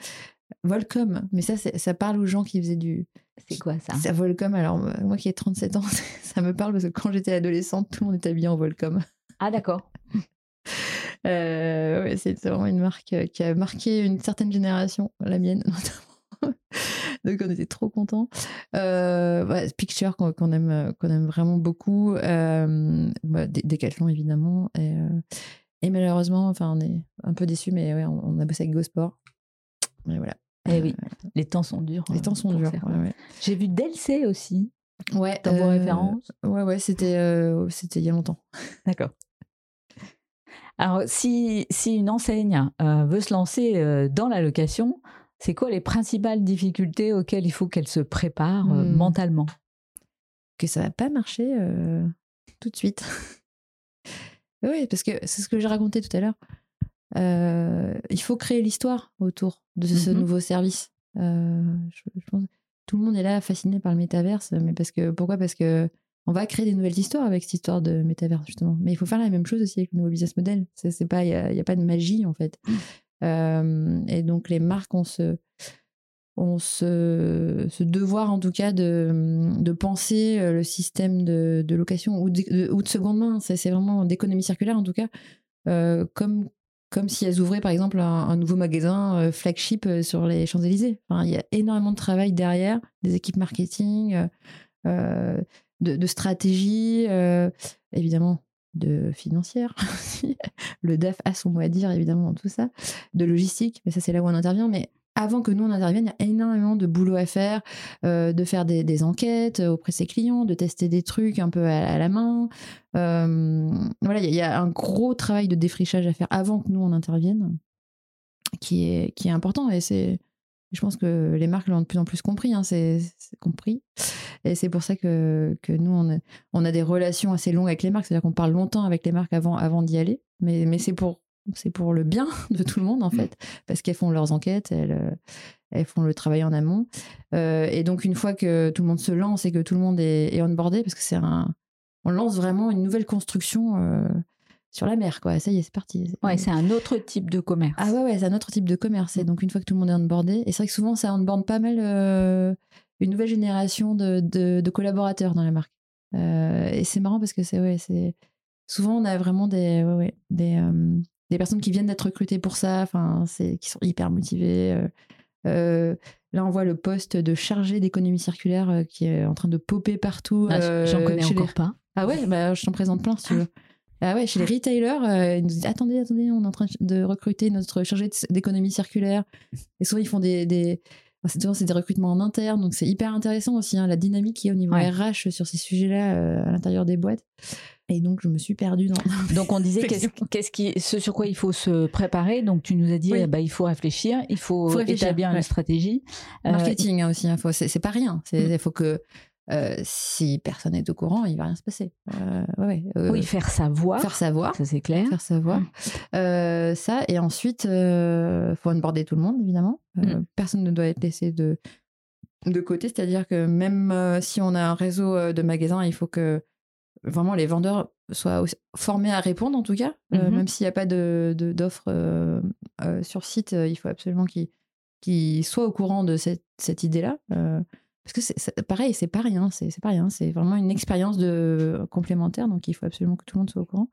Volcom, mais ça, ça parle aux gens qui faisaient du, C'est quoi ça? Ça Volcom, alors moi qui ai 37 ans, ça me parle parce que quand j'étais adolescente, tout le monde était habillé en Volcom. Ah, d'accord. Euh, ouais, c'est vraiment une marque euh, qui a marqué une certaine génération, la mienne notamment. Donc on était trop contents. Euh, Picture qu'on aime, qu'on aime vraiment beaucoup. Euh, bah, Decathlon évidemment. Et, euh, et malheureusement, enfin on est un peu déçus, mais ouais, on, on a bossé avec GoSport. Mais voilà. Eh oui, les temps sont durs. Les euh, temps sont durs. certains. Ouais, ouais. J'ai vu Delcé aussi, Ouais, vos euh, références. Ouais, ouais, c'était euh, c'était il y a longtemps. D'accord. Alors, si, si une enseigne euh, veut se lancer euh, dans la location, c'est quoi les principales difficultés auxquelles il faut qu'elle se prépare euh, Hmm. mentalement? Que ça va pas marcher tout de suite. oui, parce que c'est ce que j'ai raconté tout à l'heure. Il faut créer l'histoire autour de ce Mhm. nouveau service. Je, je pense tout le monde est là fasciné par le métaverse, mais parce que pourquoi? Parce que on va créer des nouvelles histoires avec cette histoire de métaverse justement. Mais il faut faire la même chose aussi avec le nouveau business model. C'est pas, il y a, pas de magie en fait. Euh, et donc les marques ont ce, ont ce, ce devoir en tout cas de, de penser euh, le système de, de location ou de, de- ou de seconde main. C'est vraiment d'économie circulaire en tout cas, euh, comme, comme si elles ouvraient par exemple un, un nouveau magasin flagship sur les Champs-Élysées. Enfin, il y a énormément de travail derrière, des équipes marketing, euh, de, stratégie, euh, évidemment de financière. Le DAF a son mot à dire évidemment dans tout ça, de logistique, mais ça c'est là où on intervient. Mais avant que nous on intervienne, il y a énormément de boulot à faire, euh, de faire des, des enquêtes auprès de ses clients, de tester des trucs un peu à, la main. Euh, voilà, il y, y a un gros travail de défrichage à faire avant que nous on intervienne, qui est, qui est important. Et c'est, je pense que les marques l'ont de plus en plus compris, hein, c'est compris. Et c'est pour ça que, que nous, on a, des relations assez longues avec les marques, c'est-à-dire qu'on parle longtemps avec les marques avant, d'y aller. Mais, c'est pour, pour le bien de tout le monde, en fait, parce qu'elles font leurs enquêtes, elles, euh, font le travail en amont. Euh, et donc, une fois que tout le monde se lance et que tout le monde est, est onboardé, parce que c'est un. On lance vraiment une nouvelle construction euh, sur la mer, quoi. Ça y est, c'est parti. Ouais, c'est un autre type de commerce. Ah ouais, ouais, c'est un autre type de commerce. Et donc, une fois que tout le monde est onboardé, et c'est vrai que souvent, ça onboard pas mal euh, une nouvelle génération de, de- de collaborateurs dans la marque. Euh, et c'est marrant parce que c'est, ouais, c'est. Souvent, on a vraiment des, ouais, ouais, des, euh, des personnes qui viennent d'être recrutées pour ça, enfin, c'est, qui sont hyper motivées. là, on voit le poste de chargé d'économie circulaire qui est en train de popper partout. Ah, J'en connais les- encore pas. ah ouais, bah, je t'en présente plein si tu veux. Ah ouais, chez les retailers, euh, ils nous disent attendez, attendez, on est en train de recruter notre chargé d'économie circulaire. Et souvent, ils font des. des... enfin, c'est souvent, c'est des recrutements en interne, donc c'est hyper intéressant aussi, hein, la dynamique qui est au niveau Ouais. RH sur ces sujets-là euh, à l'intérieur des boîtes. Et donc, je me suis perdue dans. Donc on disait qu'est-ce qu'est-ce qui, ce sur quoi il faut se préparer. Donc tu nous as dit, Oui. eh ben, il faut réfléchir, il faut, Faut réfléchir, établir une ouais. stratégie. Euh, Marketing hein, aussi, hein, faut- c'est c'est pas rien. Il Mm. faut que euh, si personne n'est au courant, il va rien se passer. Euh, ouais, euh, oui, faire savoir, faire savoir. ça c'est clair. faire savoir. Mm. Euh, ça, et ensuite, il faut onboarder tout le monde, évidemment. Euh, Mm. Personne ne doit être laissé de, de côté, c'est-à-dire que même si on a un réseau de magasins, il faut que vraiment les vendeurs soient formés à répondre, en tout cas. Mhm. même s'il n'y a pas de- de- d'offres euh, euh, sur site, il faut absolument qu'ils qu'ils soient au courant de cette, cette idée-là. Euh, parce que c'est pareil, c'est pas rien, c'est pas rien, c'est vraiment une expérience de complémentaire, donc il faut absolument que tout le monde soit au courant.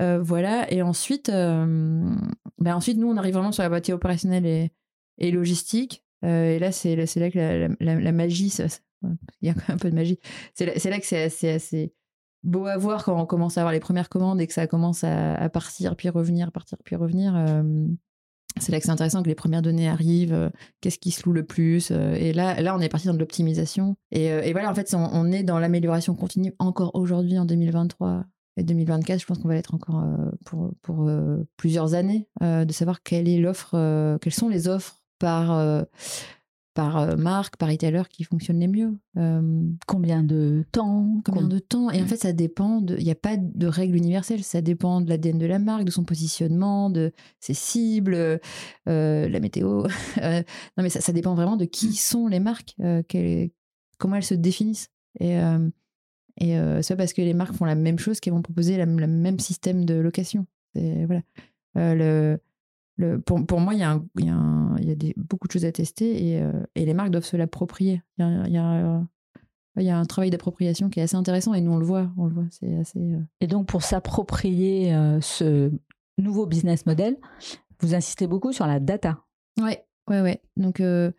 Euh, voilà, et ensuite, euh, ben ensuite, nous, on arrive vraiment sur la partie opérationnelle et, logistique. Euh, et là, c'est là, que la, magie, ça- ça- il y a quand même un peu de magie. C'est là, que c'est assez, beau à voir quand on commence à avoir les premières commandes et que ça commence à partir, puis revenir, partir, puis revenir. C'est là que c'est intéressant que les premières données arrivent, euh, qu'est-ce qui se loue le plus. euh, et là, là, on est parti dans de l'optimisation. Et, euh, et voilà, en fait, on, est dans l'amélioration continue encore aujourd'hui en 2023 et 2024. Je pense qu'on va l'être encore pour, pour plusieurs années, de savoir quelle est l'offre, quelles sont les offres par, par euh, marque, par retailer qui fonctionnent les mieux. Euh, Combien de temps Combien de temps? Et en fait, ça dépend. Il n'y a pas de règle universelle. Ça dépend de l'ADN de la marque, de son positionnement, de ses cibles, euh, la météo. Non, mais ça, ça dépend vraiment de qui sont les marques, euh, quelles- comment elles se définissent. Et, et c'est parce que les marques font la même chose qu'elles vont proposer la- le même système de location. Voilà. Le, le, pour, pour moi, il y a, un- il y a, un- il y a des, beaucoup de choses à tester et, euh, et les marques doivent se l'approprier. Il y a, il y a, il y a un travail d'appropriation qui est assez intéressant et nous on le voit, on le voit, c'est assez. euh, Et donc, pour s'approprier euh, ce nouveau business model, vous insistez beaucoup sur la data. Ouais, ouais, ouais. Donc, euh,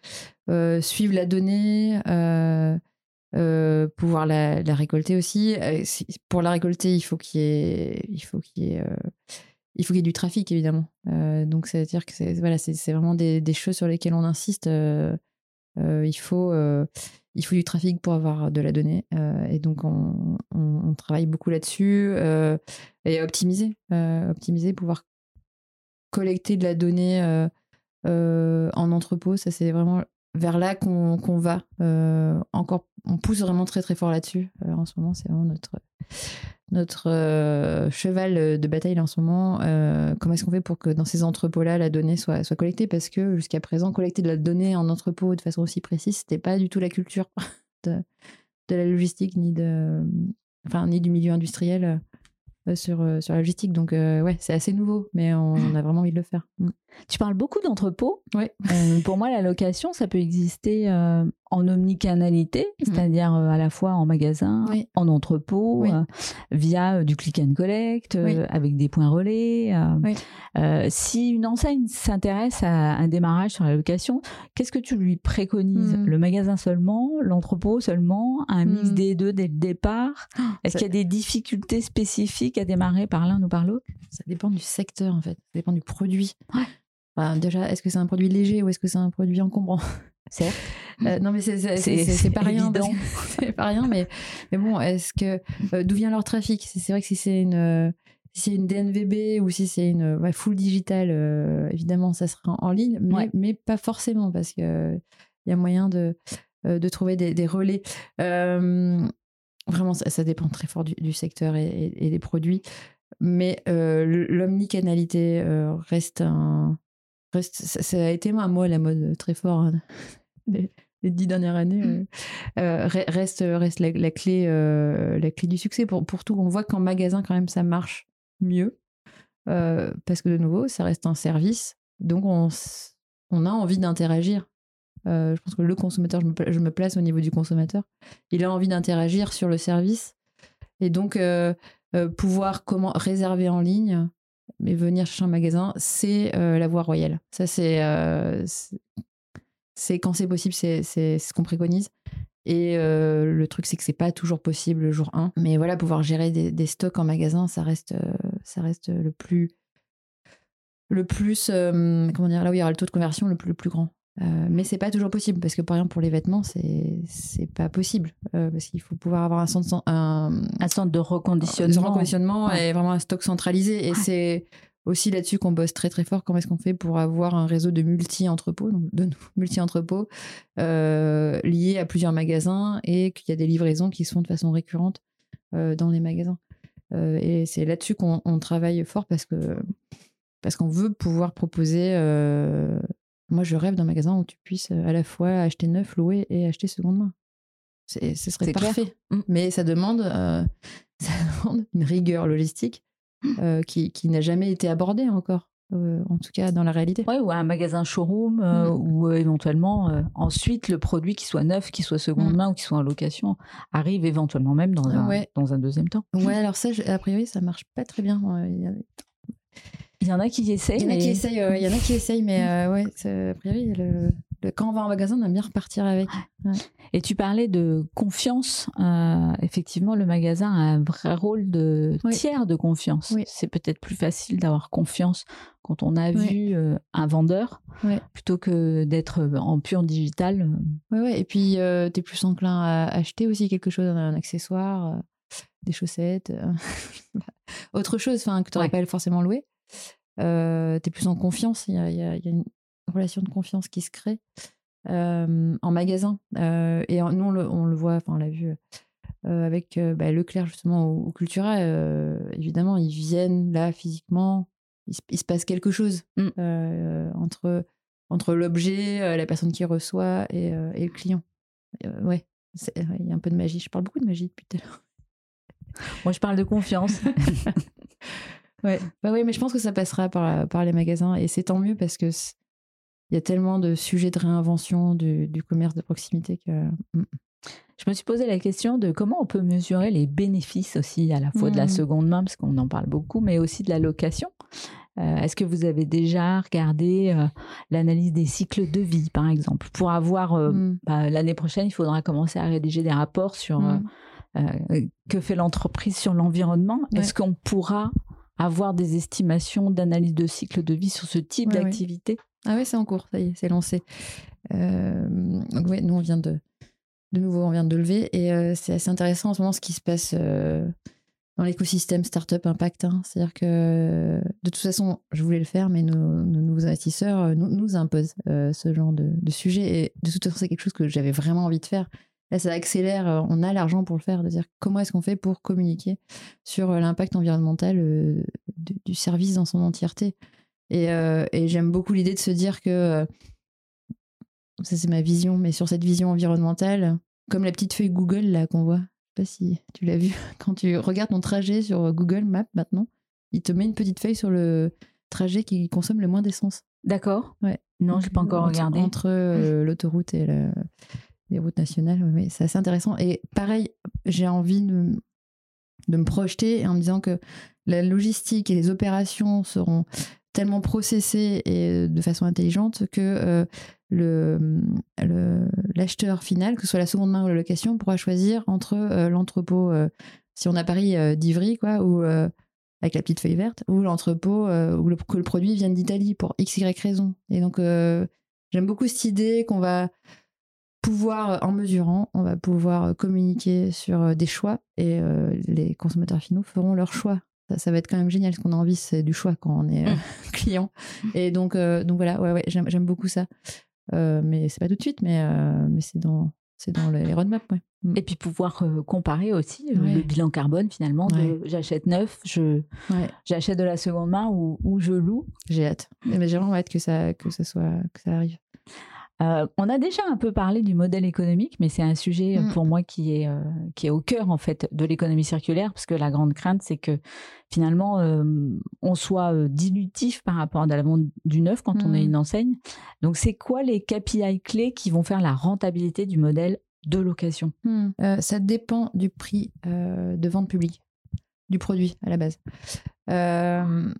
euh, suivre la donnée, euh, euh, pouvoir la, la récolter aussi. Euh, si- pour la récolter, il faut qu'il y ait, il faut qu'il y ait, euh, il faut qu'il y ait du trafic, évidemment. Euh, donc, ça veut dire que c'est voilà, vraiment des, des choses sur lesquelles on insiste. Euh, euh, il, faut, il faut du trafic pour avoir de la donnée. Et donc, on, on- travaille beaucoup là-dessus. et optimiser, optimiser, pouvoir collecter de la donnée en entrepôt. Ça, c'est vraiment vers là qu'on va. Euh, encore, on pousse vraiment très très fort là-dessus. Euh, en ce moment, c'est vraiment notre euh, cheval de bataille en ce moment. Comment est-ce qu'on fait pour que dans ces entrepôts-là, la donnée soit, collectée? Parce que jusqu'à présent, collecter de la donnée en entrepôt de façon aussi précise, c'était pas du tout la culture de, la logistique ni de, enfin ni du milieu industriel sur la logistique. Donc ouais, c'est assez nouveau, mais on, on a vraiment envie de le faire. Mm. Tu parles beaucoup d'entrepôts. Euh, pour moi, la location, ça peut exister euh, en omnicanalité, c'est-à-dire euh, à la fois en magasin, Oui. en entrepôt, Oui. via du click and collect, avec des points relais. si une enseigne s'intéresse à un démarrage sur la location, qu'est-ce que tu lui préconises? Mhm. Le magasin seulement, l'entrepôt seulement, un mix Mhm. des deux dès le départ? Est-ce ça- qu'il y a des difficultés spécifiques à démarrer par l'un ou par l'autre? Ça dépend du secteur en fait, ça dépend du produit. Ouais. Enfin, déjà, est-ce que c'est un produit léger ou est-ce que c'est un produit encombrant? Certes. Euh, Non, mais c'est pas rien. C'est pas rien, mais, mais bon, est-ce que euh, d'où vient leur trafic? C'est vrai que si c'est une euh, si c'est une DNVB ou si c'est une ouais, full digital, évidemment, ça sera en, en ligne, mais, Ouais. mais pas forcément parce que euh, il y a moyen de de trouver des, des relais. Vraiment, ça, ça dépend très fort du, du secteur et, et- et des produits. Mais l'omnicanalité reste un. Reste, ça, ça a été mot à la mode très fort hein, les, les dix dernières années. euh, euh, re- reste reste la, la clé, euh, la clé du succès pour, pour tout. On voit qu'en magasin, quand même, ça marche mieux. euh, parce que de nouveau, ça reste un service. Donc, on, on a envie d'interagir. Euh, je pense que le consommateur, je me, je me place au niveau du consommateur, il a envie d'interagir sur le service. Et donc, euh, euh, pouvoir comment réserver en ligne, mais venir chercher un magasin, c'est euh, la voie royale. Ça, c'est euh, quand c'est possible, c'est ce qu'on préconise. Et euh, le truc, c'est que c'est pas toujours possible le jour 1. Mais voilà, pouvoir gérer des, stocks en magasin, ça reste, ça reste le plus. Le plus. comment dire Là où il y aura le taux de conversion le plus grand. Euh, mais c'est pas toujours possible parce que par exemple pour les vêtements c'est c'est pas possible Euh, parce qu'il faut pouvoir avoir un centre un, Un centre de reconditionnement. reconditionnement Ouais. et vraiment un stock centralisé et c'est aussi là-dessus qu'on bosse très très fort comment est-ce qu'on fait pour avoir un réseau de multi-entrepôts donc de multi-entrepôts euh, liés à plusieurs magasins et qu'il y a des livraisons qui se font de façon récurrente euh, dans les magasins Euh, et c'est là-dessus qu'on on travaille fort parce que parce qu'on veut pouvoir proposer euh, moi je rêve d'un magasin où tu puisses à la fois acheter neuf louer et acheter seconde main c'est ce serait clair. parfait Mm. mais ça demande euh, ça demande une rigueur logistique euh, qui, qui n'a jamais été abordée encore, euh, en tout cas dans la réalité. Ouais, ou un magasin showroom, euh, Mm. ou euh, éventuellement, euh, ensuite, le produit, qui soit neuf, qui soit seconde main ou qui soit en location, arrive éventuellement même dans un, Ouais. dans un deuxième temps. Ouais, alors ça, je- a priori, ça marche pas très bien. Il y, en a qui essayent. il y en a mais- qui essayent, il y en a qui essayent, mais euh, ouais, c'est- a priori, le, le- quand on va en magasin, on aime bien repartir avec. Et tu parlais de confiance. euh, effectivement, le magasin a un vrai rôle de Oui. tiers de confiance. Oui. C'est peut-être plus facile d'avoir confiance quand on a Oui. vu euh, un vendeur plutôt que d'être en pur digital. Ouais, ouais. Et puis, euh, tu es plus enclin à acheter aussi quelque chose, un accessoire, des chaussettes, autre chose que tu n'aurais pas forcément loué. Euh, tu es plus en confiance. Il y a, y y une relation de confiance qui se crée euh, en magasin. Euh, et nous, on le, on le voit, enfin, on l'a vu avec bah, Leclerc, justement, au, au Cultura. évidemment, ils viennent là physiquement. Il, se- il se passe quelque chose Mm. euh, entre, entre l'objet, la personne qui reçoit et, et le client. Ouais, il y a un peu de magie. Je parle beaucoup de magie depuis tout à l'heure. Moi, je parle de confiance. Ouais. Bah oui, mais je pense que ça passera par, par les magasins et c'est tant mieux parce que il y a tellement de sujets de réinvention du, du commerce de proximité que mm, Je me suis posé la question de comment on peut mesurer les bénéfices aussi à la fois de la Mhm. seconde main, parce qu'on en parle beaucoup, mais aussi de la location. Euh, Est-ce que vous avez déjà regardé euh, l'analyse des cycles de vie, par exemple? Pour avoir, euh, Mm. bah, l'année prochaine, il faudra commencer à rédiger des rapports sur Mm. euh, que fait l'entreprise sur l'environnement. Ouais. Est-ce qu'on pourra avoir des estimations d'analyse de cycle de vie sur ce type Ouais, d'activité Ah ouais, c'est en cours, ça y est, c'est lancé. Euh, donc ouais, nous on vient de, de nouveau, on vient de lever et euh, c'est assez intéressant en ce moment ce qui se passe euh, dans l'écosystème Startup Impact. hein. C'est-à-dire que de toute façon, je voulais le faire, mais nos, nos nouveaux investisseurs nous, nous imposent ce genre de, de sujet et de toute façon, c'est quelque chose que j'avais vraiment envie de faire. Là, ça accélère, euh, on a l'argent pour le faire, de dire comment est-ce qu'on fait pour communiquer sur euh, l'impact environnemental euh, du, du service dans son entièreté. Et, euh, et j'aime beaucoup l'idée de se dire que, ça c'est ma vision, mais sur cette vision environnementale, comme la petite feuille Google là qu'on voit, je sais pas si tu l'as vu, quand tu regardes ton trajet sur Google Maps maintenant, il te met une petite feuille sur le trajet qui consomme le moins d'essence. D'accord Ouais. Non, je n'ai pas encore Entre- regardé. Entre euh, l'autoroute et le- les routes nationales, c'est assez intéressant. Et pareil, j'ai envie de, de me projeter en me disant que la logistique et les opérations seront tellement processées et de façon intelligente que euh, le le- l'acheteur final, que ce soit la seconde main ou la location, pourra choisir entre euh, l'entrepôt, euh, si on a Paris euh, d'Ivry, quoi, ou euh, avec la petite feuille verte, ou l'entrepôt euh, où le, que le produit vienne d'Italie pour x, y raison. Et donc, euh, j'aime beaucoup cette idée qu'on va pouvoir, en mesurant, on va pouvoir communiquer sur euh, des choix et euh, les consommateurs finaux feront leur choix. Ça, ça va être quand même génial. Ce qu'on a envie, c'est du choix quand on est euh, client. Et donc, euh, donc voilà, ouais, ouais, j'aime beaucoup ça. Euh, mais c'est pas tout de suite, mais, euh, mais c'est dans, c'est dans les roadmaps. Ouais. Mm. Et puis pouvoir euh, comparer aussi euh, Ouais. le bilan carbone finalement de Ouais. j'achète neuf, je j'achète de la seconde main ou, ou je loue. j'ai hâte. Mais j'ai vraiment hâte que ça, que ça soit, que ça arrive. Euh, on a déjà un peu parlé du modèle économique, mais c'est un sujet euh, Mm. pour moi qui est, euh, qui est au cœur en fait de l'économie circulaire, parce que la grande crainte, c'est que finalement, euh, on soit euh, dilutif par rapport à la vente du neuf quand on est Mm. une enseigne. Donc, c'est quoi les KPI clés qui vont faire la rentabilité du modèle de location? Euh, ça dépend du prix euh, de vente publique, du produit à la base. Euh,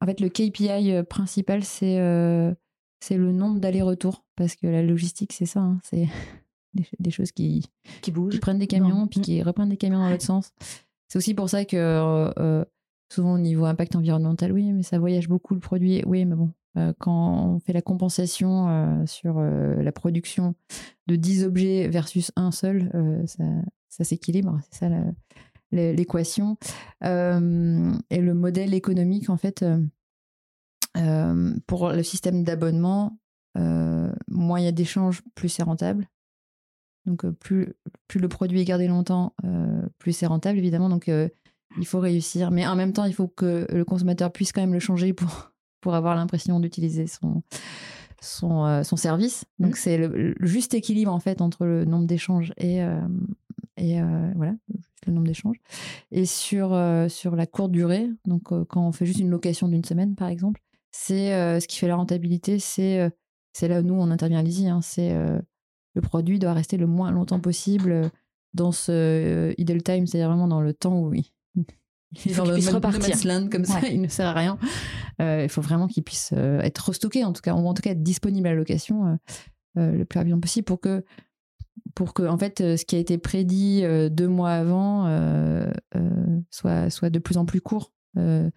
en fait, le KPI principal, c'est euh, c'est le nombre d'allers-retours. Parce que la logistique, c'est ça. hein, c'est des, des choses qui, qui qui bougent prennent des camions, Non. puis qui reprennent des camions dans l'autre sens. C'est aussi pour ça que euh, euh, souvent au niveau impact environnemental, oui, mais ça voyage beaucoup le produit. Oui, mais bon, euh, quand on fait la compensation euh, sur euh, la production de 10 objets versus un seul, ça, ça s'équilibre. C'est ça l'équation. Et le modèle économique, en fait, euh, pour le système d'abonnement, euh, moins il y a d'échanges, plus c'est rentable. Donc, euh, plus, plus le produit est gardé longtemps, euh, plus c'est rentable, évidemment. Donc, il faut réussir. Mais en même temps, il faut que le consommateur puisse quand même le changer pour, pour avoir l'impression d'utiliser son, son, son service. Donc, Mhm. c'est le, le juste équilibre, en fait, entre le nombre d'échanges et, et euh, voilà, le nombre d'échanges. Et sur, euh, sur la courte durée, donc euh, quand on fait juste une location d'une semaine, par exemple, c'est euh, ce qui fait la rentabilité, c'est euh, c'est là où nous, on intervient à l'ISI, hein, c'est euh, le produit doit rester le moins longtemps possible dans ce idle time, c'est-à-dire vraiment dans le temps où il, il faut qu'il puisse repartir. comme ça, Ouais. il ne sert à rien. Il faut vraiment qu'il puisse être restocké, en tout cas, ou en tout cas être disponible à la location le plus rapidement possible pour que, pour que en fait, ce qui a été prédit deux mois avant soit, soit de plus en plus court. euh,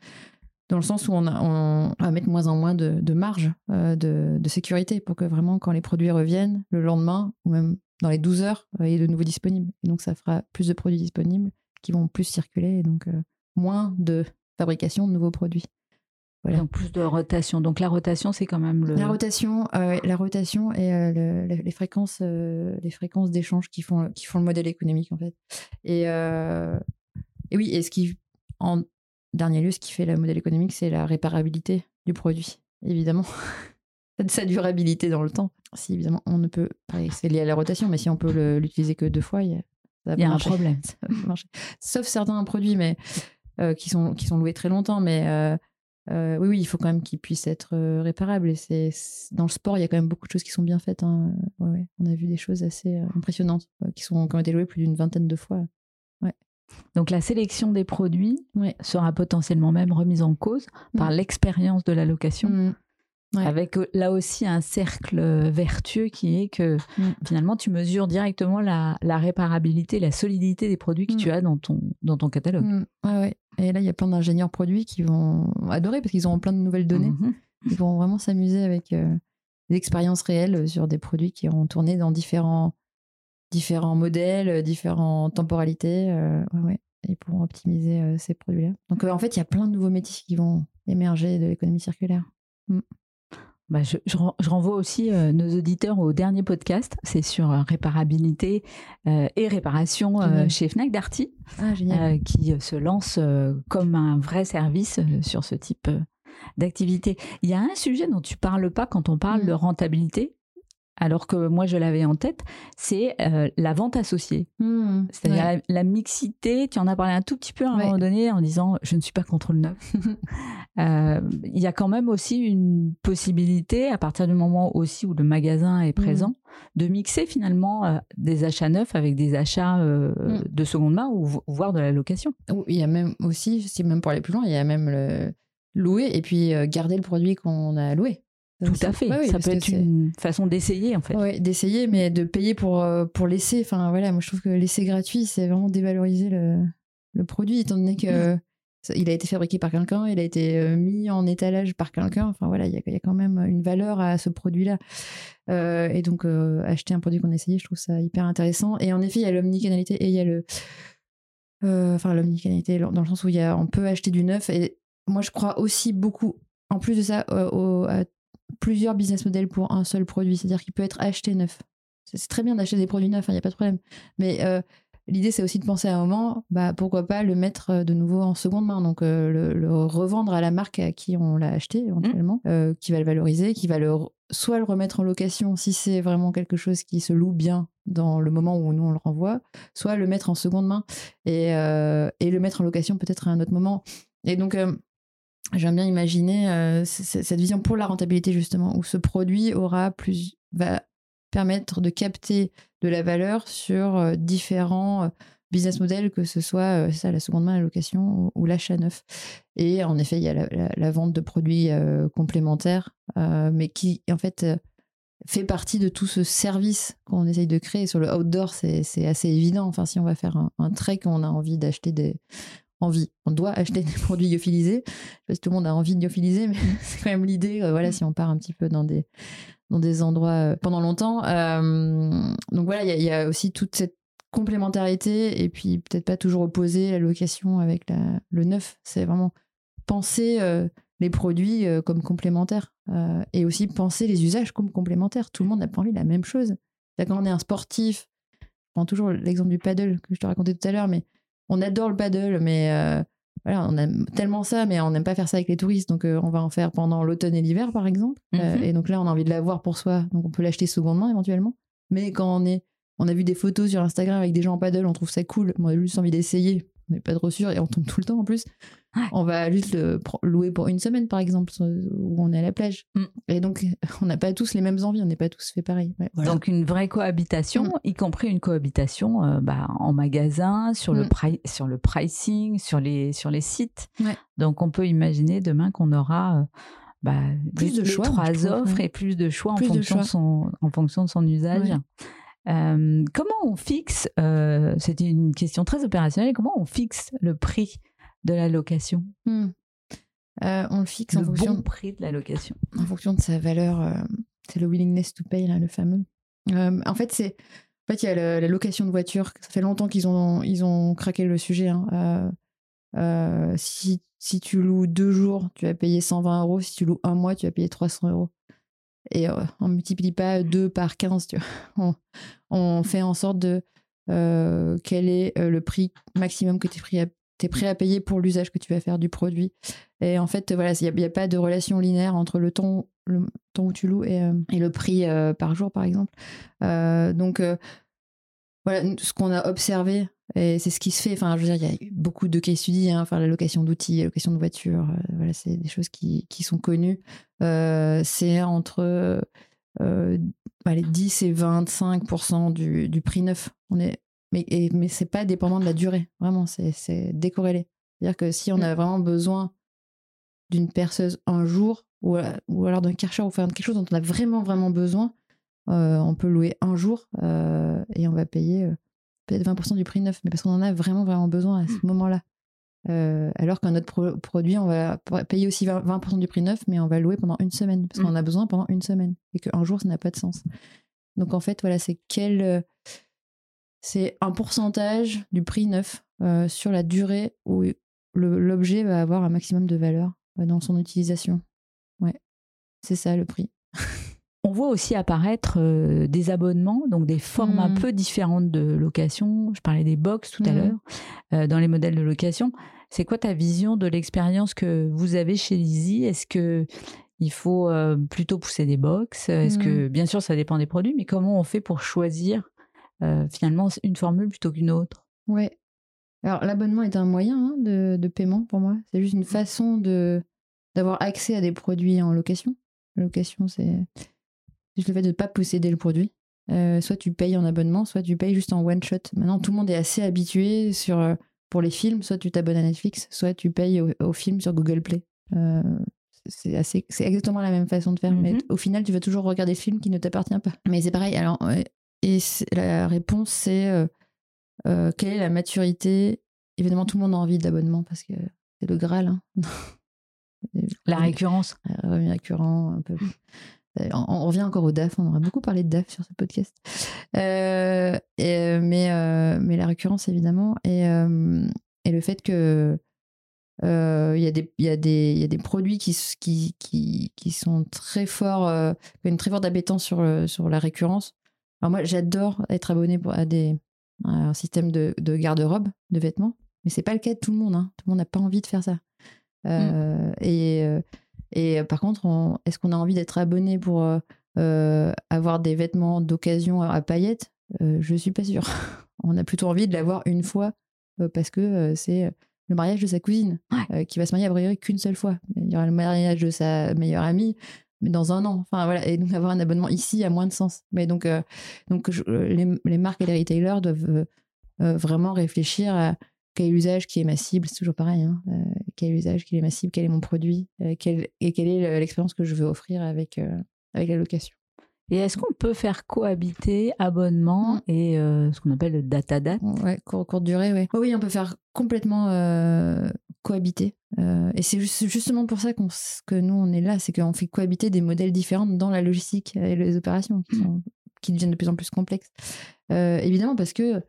dans le sens où on, a- on va mettre moins en moins de, de marge euh, de, de sécurité pour que vraiment, quand les produits reviennent le lendemain ou même dans les 12 heures, euh, il est de nouveau disponible. Et donc, ça fera plus de produits disponibles qui vont plus circuler et donc euh, moins de fabrication de nouveaux produits. Voilà. Donc, plus de rotation. Donc, la rotation, c'est quand même le. La rotation, euh, la rotation et euh, le- le- les fréquences, euh, les fréquences d'échange qui font qui font le modèle économique en fait. Et, et oui, et ce qui en dernier lieu, ce qui fait le modèle économique, c'est la réparabilité du produit, évidemment. Sa durabilité dans le temps. Si évidemment on ne peut, c'est lié à la rotation, mais si on peut l'utiliser que deux fois, il y a, ça va Il y a pas un problème. Sauf certains produits, mais euh, qui sont qui sont loués très longtemps, mais euh, euh, oui, oui, il faut quand même qu'ils puissent être réparables. Et c'est dans le sport, il y a quand même beaucoup de choses qui sont bien faites. hein. Ouais, ouais. On a vu des choses assez impressionnantes qui, sont, qui ont été louées plus d'une vingtaine de fois. Donc la sélection des produits sera potentiellement même remise en cause par Mm. l'expérience de la location. Mm. Ouais. Avec euh, là aussi un cercle euh, vertueux qui est que Mm. finalement tu mesures directement la, la réparabilité, la solidité des produits que tu as dans ton, dans ton catalogue. Ouais, ouais. Et là, il y a plein d'ingénieurs produits qui vont adorer parce qu'ils auront plein de nouvelles données. Mhm. Ils vont vraiment s'amuser avec euh, des expériences réelles sur des produits qui auront tourné dans différents, différents modèles, euh, différentes temporalités. euh, ouais, ouais. Et ils pourront optimiser euh, ces produits-là. Donc, en fait, il y a plein de nouveaux métiers qui vont émerger de l'économie circulaire. Bah, je, je ren- je renvoie aussi euh, nos auditeurs au dernier podcast, c'est sur euh, réparabilité euh, et réparation chez Fnac Darty, Ah, qui se lance comme un vrai service sur ce type d'activité. Il y a un sujet dont tu parles pas quand on parle Mm. de rentabilité, alors que moi je l'avais en tête, c'est euh, la vente associée. Mm. C'est-à-dire Ouais. la, la mixité, tu en as parlé un tout petit peu à un Ouais. moment donné en disant je ne suis pas contre le neuf. Euh, Il y a quand même aussi une possibilité, à partir du moment aussi où le magasin est présent, Mm. de mixer finalement euh, des achats neufs avec des achats euh, Mm. de seconde main ou vo- voire de la location. Il y a même aussi, si même pour aller plus loin, il y a même le louer et puis garder le produit qu'on a loué. Tout à fait. Oui, Ça peut être une façon d'essayer en fait. Ouais, d'essayer, mais de payer pour, euh, pour laisser. Enfin, voilà, moi je trouve que laisser gratuit, c'est vraiment dévaloriser le, le produit, étant donné que il a été fabriqué par quelqu'un, il a été euh, mis en étalage par quelqu'un. Enfin, voilà, il y y a quand même une valeur à ce produit-là. Euh, et donc, euh, acheter un produit qu'on a essayé, je trouve ça hyper intéressant. Et en effet, il y a l'omnicanalité et il y a le. euh, Enfin, l'omnicanalité, dans le sens où il y a, on peut acheter du neuf. Et moi, je crois aussi beaucoup, en plus de ça, euh, au- à plusieurs business models pour un seul produit. C'est-à-dire qu'il peut être acheté neuf. C'est très bien d'acheter des produits neufs, il n'y a pas de problème. Mais euh, l'idée, c'est aussi de penser à un moment, bah, pourquoi pas le mettre euh, de nouveau en seconde main. Donc, euh, le, le revendre à la marque à qui on l'a acheté éventuellement, euh, qui va le valoriser, qui va le, soit le remettre en location si c'est vraiment quelque chose qui se loue bien dans le moment où nous on le renvoie, soit le mettre en seconde main et, et le mettre en location peut-être à un autre moment. Et donc, j'aime bien imaginer euh, cette vision pour la rentabilité justement, où ce produit aura plus, va permettre de capter de la valeur sur euh, différents euh, business models, que ce soit ça, la seconde main, la location ou, l'achat neuf. Et en effet, il y a la, vente de produits complémentaires, mais qui en fait fait partie de tout ce service qu'on essaye de créer. Sur le outdoor, c'est c'est assez évident. Enfin, si on va faire un, un trek, on a envie d'acheter des envie. On doit acheter des produits lyophilisés. Je sais pas si tout le monde a envie de lyophilisé, mais c'est quand même l'idée. euh, voilà, si on part un petit peu dans des, dans des endroits euh, pendant longtemps. Euh, donc voilà, il y a- il y, a aussi toute cette complémentarité et puis peut-être pas toujours opposer la location avec la, le neuf. C'est vraiment penser les produits comme complémentaires et aussi penser les usages comme complémentaires. Tout le monde n'a pas envie de la même chose. Quand on est un sportif, je prends toujours l'exemple du paddle que je te racontais tout à l'heure, mais on adore le paddle, mais euh, voilà, on aime tellement ça, mais on n'aime pas faire ça avec les touristes. Donc, euh, on va en faire pendant l'automne et l'hiver, par exemple. Euh, Mhm. et donc là, on a envie de l'avoir pour soi. Donc, on peut l'acheter seconde main éventuellement. Mais quand on est, on a vu des photos sur Instagram avec des gens en paddle, on trouve ça cool. On a juste envie d'essayer. On n'est pas trop sûr et on tombe tout le temps en plus. Ouais. On va juste le louer pour une semaine, par exemple, où on est à la plage. Mm. Et donc, on n'a pas tous les mêmes envies. On n'est pas tous fait pareil. Ouais, voilà. Donc une vraie cohabitation, Mm. y compris une cohabitation euh, bah, en magasin, sur, le Mm. sur le pricing, sur les, sur les sites. Ouais. Donc on peut imaginer demain qu'on aura euh, bah, Plus de choix, trois offres et plus de choix, Plus en, de fonction choix. De son, en fonction de son usage. Euh, comment on fixe, euh, c'était une question très opérationnelle, comment on fixe le prix de la location? Mm. Euh, on le fixe en fonction, bon prix de la location en fonction de sa valeur. c'est le willingness to pay, là, le fameux. En fait, c'est. En fait, il y a le- la location de voiture. Ça fait longtemps qu'ils ont, ils ont craqué le sujet. hein. Si, si tu loues deux jours, tu vas payer 120 euros. Si tu loues un mois, tu vas payer 300 euros. Et euh, on ne multiplie pas 2 par 15. Tu vois. On, on fait en sorte de. euh, quel est euh, le prix maximum que tu es prêt prêt à payer pour l'usage que tu vas faire du produit. Et en fait, voilà, il n'y a, pas de relation linéaire entre le temps, le temps où tu loues et, et le prix par jour, par exemple. Donc, voilà, ce qu'on a observé Et c'est ce qui se fait. Enfin, je veux dire, il y a beaucoup de cas studies. Hein, enfin, la location d'outils, la location de voitures. voilà, c'est des choses qui, qui sont connues. c'est entre allez, 10 et 25 du, du prix neuf. On est, mais, et, mais c'est pas dépendant de la durée. Vraiment, c'est décorrélé. C'est-à-dire que si on a vraiment besoin d'une perceuse un jour, ou, ou alors d'un karcher, ou faire quelque chose dont on a vraiment, vraiment besoin, euh, on peut louer un jour euh, et on va payer euh, peut-être 20% du prix neuf, mais parce qu'on en a vraiment, vraiment besoin à ce mmh. moment-là. alors qu'un autre produit, on va payer aussi 20%, du prix neuf, mais on va louer pendant une semaine, parce qu'on en mmh. a besoin pendant une semaine, et qu'un jour, ça n'a pas de sens. Donc en fait, voilà, c'est quel. c'est un pourcentage du prix neuf sur la durée où l'objet va avoir un maximum de valeur dans son utilisation. Ouais, c'est ça le prix. On voit aussi apparaître euh, des abonnements, donc des formes un mmh. peu différentes de location. Je parlais des box tout à mmh. l'heure, euh, dans les modèles de location. C'est quoi ta vision de l'expérience que vous avez chez Lizzie? Est-ce que il faut euh, plutôt pousser des box? Est-ce que, mmh. bien sûr, ça dépend des produits, mais comment on fait pour choisir finalement une formule plutôt qu'une autre? Ouais. Alors l'abonnement est un moyen hein, de, de, paiement pour moi. C'est juste une façon de d'avoir accès à des produits en location. La location, c'est juste le fait de ne pas posséder le produit. Euh, soit tu payes en abonnement, soit tu payes juste en one shot. Maintenant, tout le monde est assez habitué sur, euh, pour les films, soit tu t'abonnes à Netflix, soit tu payes au, film sur Google Play. Euh, c'est assez, c'est exactement la même façon de faire, mais mhm. au final, tu vas toujours regarder le film qui ne t'appartient pas. Mais c'est pareil. Alors, et la réponse, c'est quelle est la maturité? Évidemment, tout le monde a envie d'abonnement parce que c'est le Graal. Hein. la récurrence. Revenu récurrent, un peu. On, revient encore au DAF, on aura beaucoup parlé de DAF sur ce podcast. Euh, et, mais, euh, mais la récurrence, évidemment, et, euh, et le fait que il y, a des, y, y a des produits qui, qui, qui, qui sont très forts, une très forte appétence sur, sur la récurrence. Alors moi, j'adore être abonné à, des, un système de, de garde-robe, de vêtements, mais c'est pas le cas de tout le monde. Hein. Tout le monde n'a pas envie de faire ça. Mmh. Et et euh, par contre, est-ce qu'on a envie d'être abonné pour euh, euh, avoir des vêtements d'occasion à paillettes? Je suis pas sûre. On a plutôt envie de l'avoir une fois parce que c'est le mariage de sa cousine qui va se marier à priori qu'une seule fois. Il y aura le mariage de sa meilleure amie mais dans un an. Enfin voilà, et donc avoir un abonnement ici a moins de sens. Mais donc, donc les, les, marques et les retailers doivent vraiment réfléchir à quel usage qui est ma cible, c'est toujours pareil. Hein. Euh, quel usage qui est ma cible, quel est mon produit, euh, et quelle est l'expérience que je veux offrir avec, euh, avec la location. Et est-ce qu'on peut faire cohabiter abonnement mmh. et ce qu'on appelle le data date? Ouais, courte durée, oui. oui, on peut faire complètement cohabiter. et c'est justement pour ça que nous, on est là, c'est qu'on fait cohabiter des modèles différents dans la logistique et les opérations qui, sont, qui deviennent de plus en plus complexes. évidemment, parce que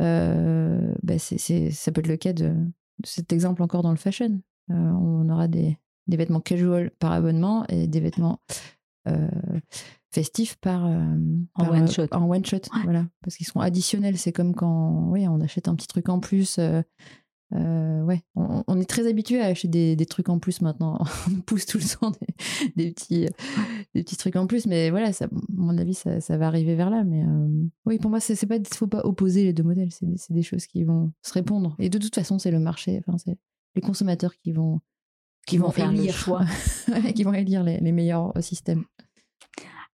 euh, bah ça peut être le cas de, cet exemple encore dans le fashion. Euh, on aura des, des, vêtements casual par abonnement et des vêtements euh, festifs par, en one shot. En one shot, voilà, parce qu'ils seront additionnels. C'est comme quand, oui, on achète un petit truc en plus euh, ouais, on, est très habitué à acheter des, trucs en plus maintenant. on pousse tout le temps des, petits, des petits trucs en plus, mais voilà, ça, à mon avis, ça, ça va arriver vers là. Mais euh, oui, pour moi, c'est pas, faut pas opposer les deux modèles. C'est des choses qui vont se répondre. Et de toute façon, c'est le marché. Enfin, c'est les consommateurs qui vont qui, vont, faire élire, le choix, qui vont élire les, les meilleurs systèmes.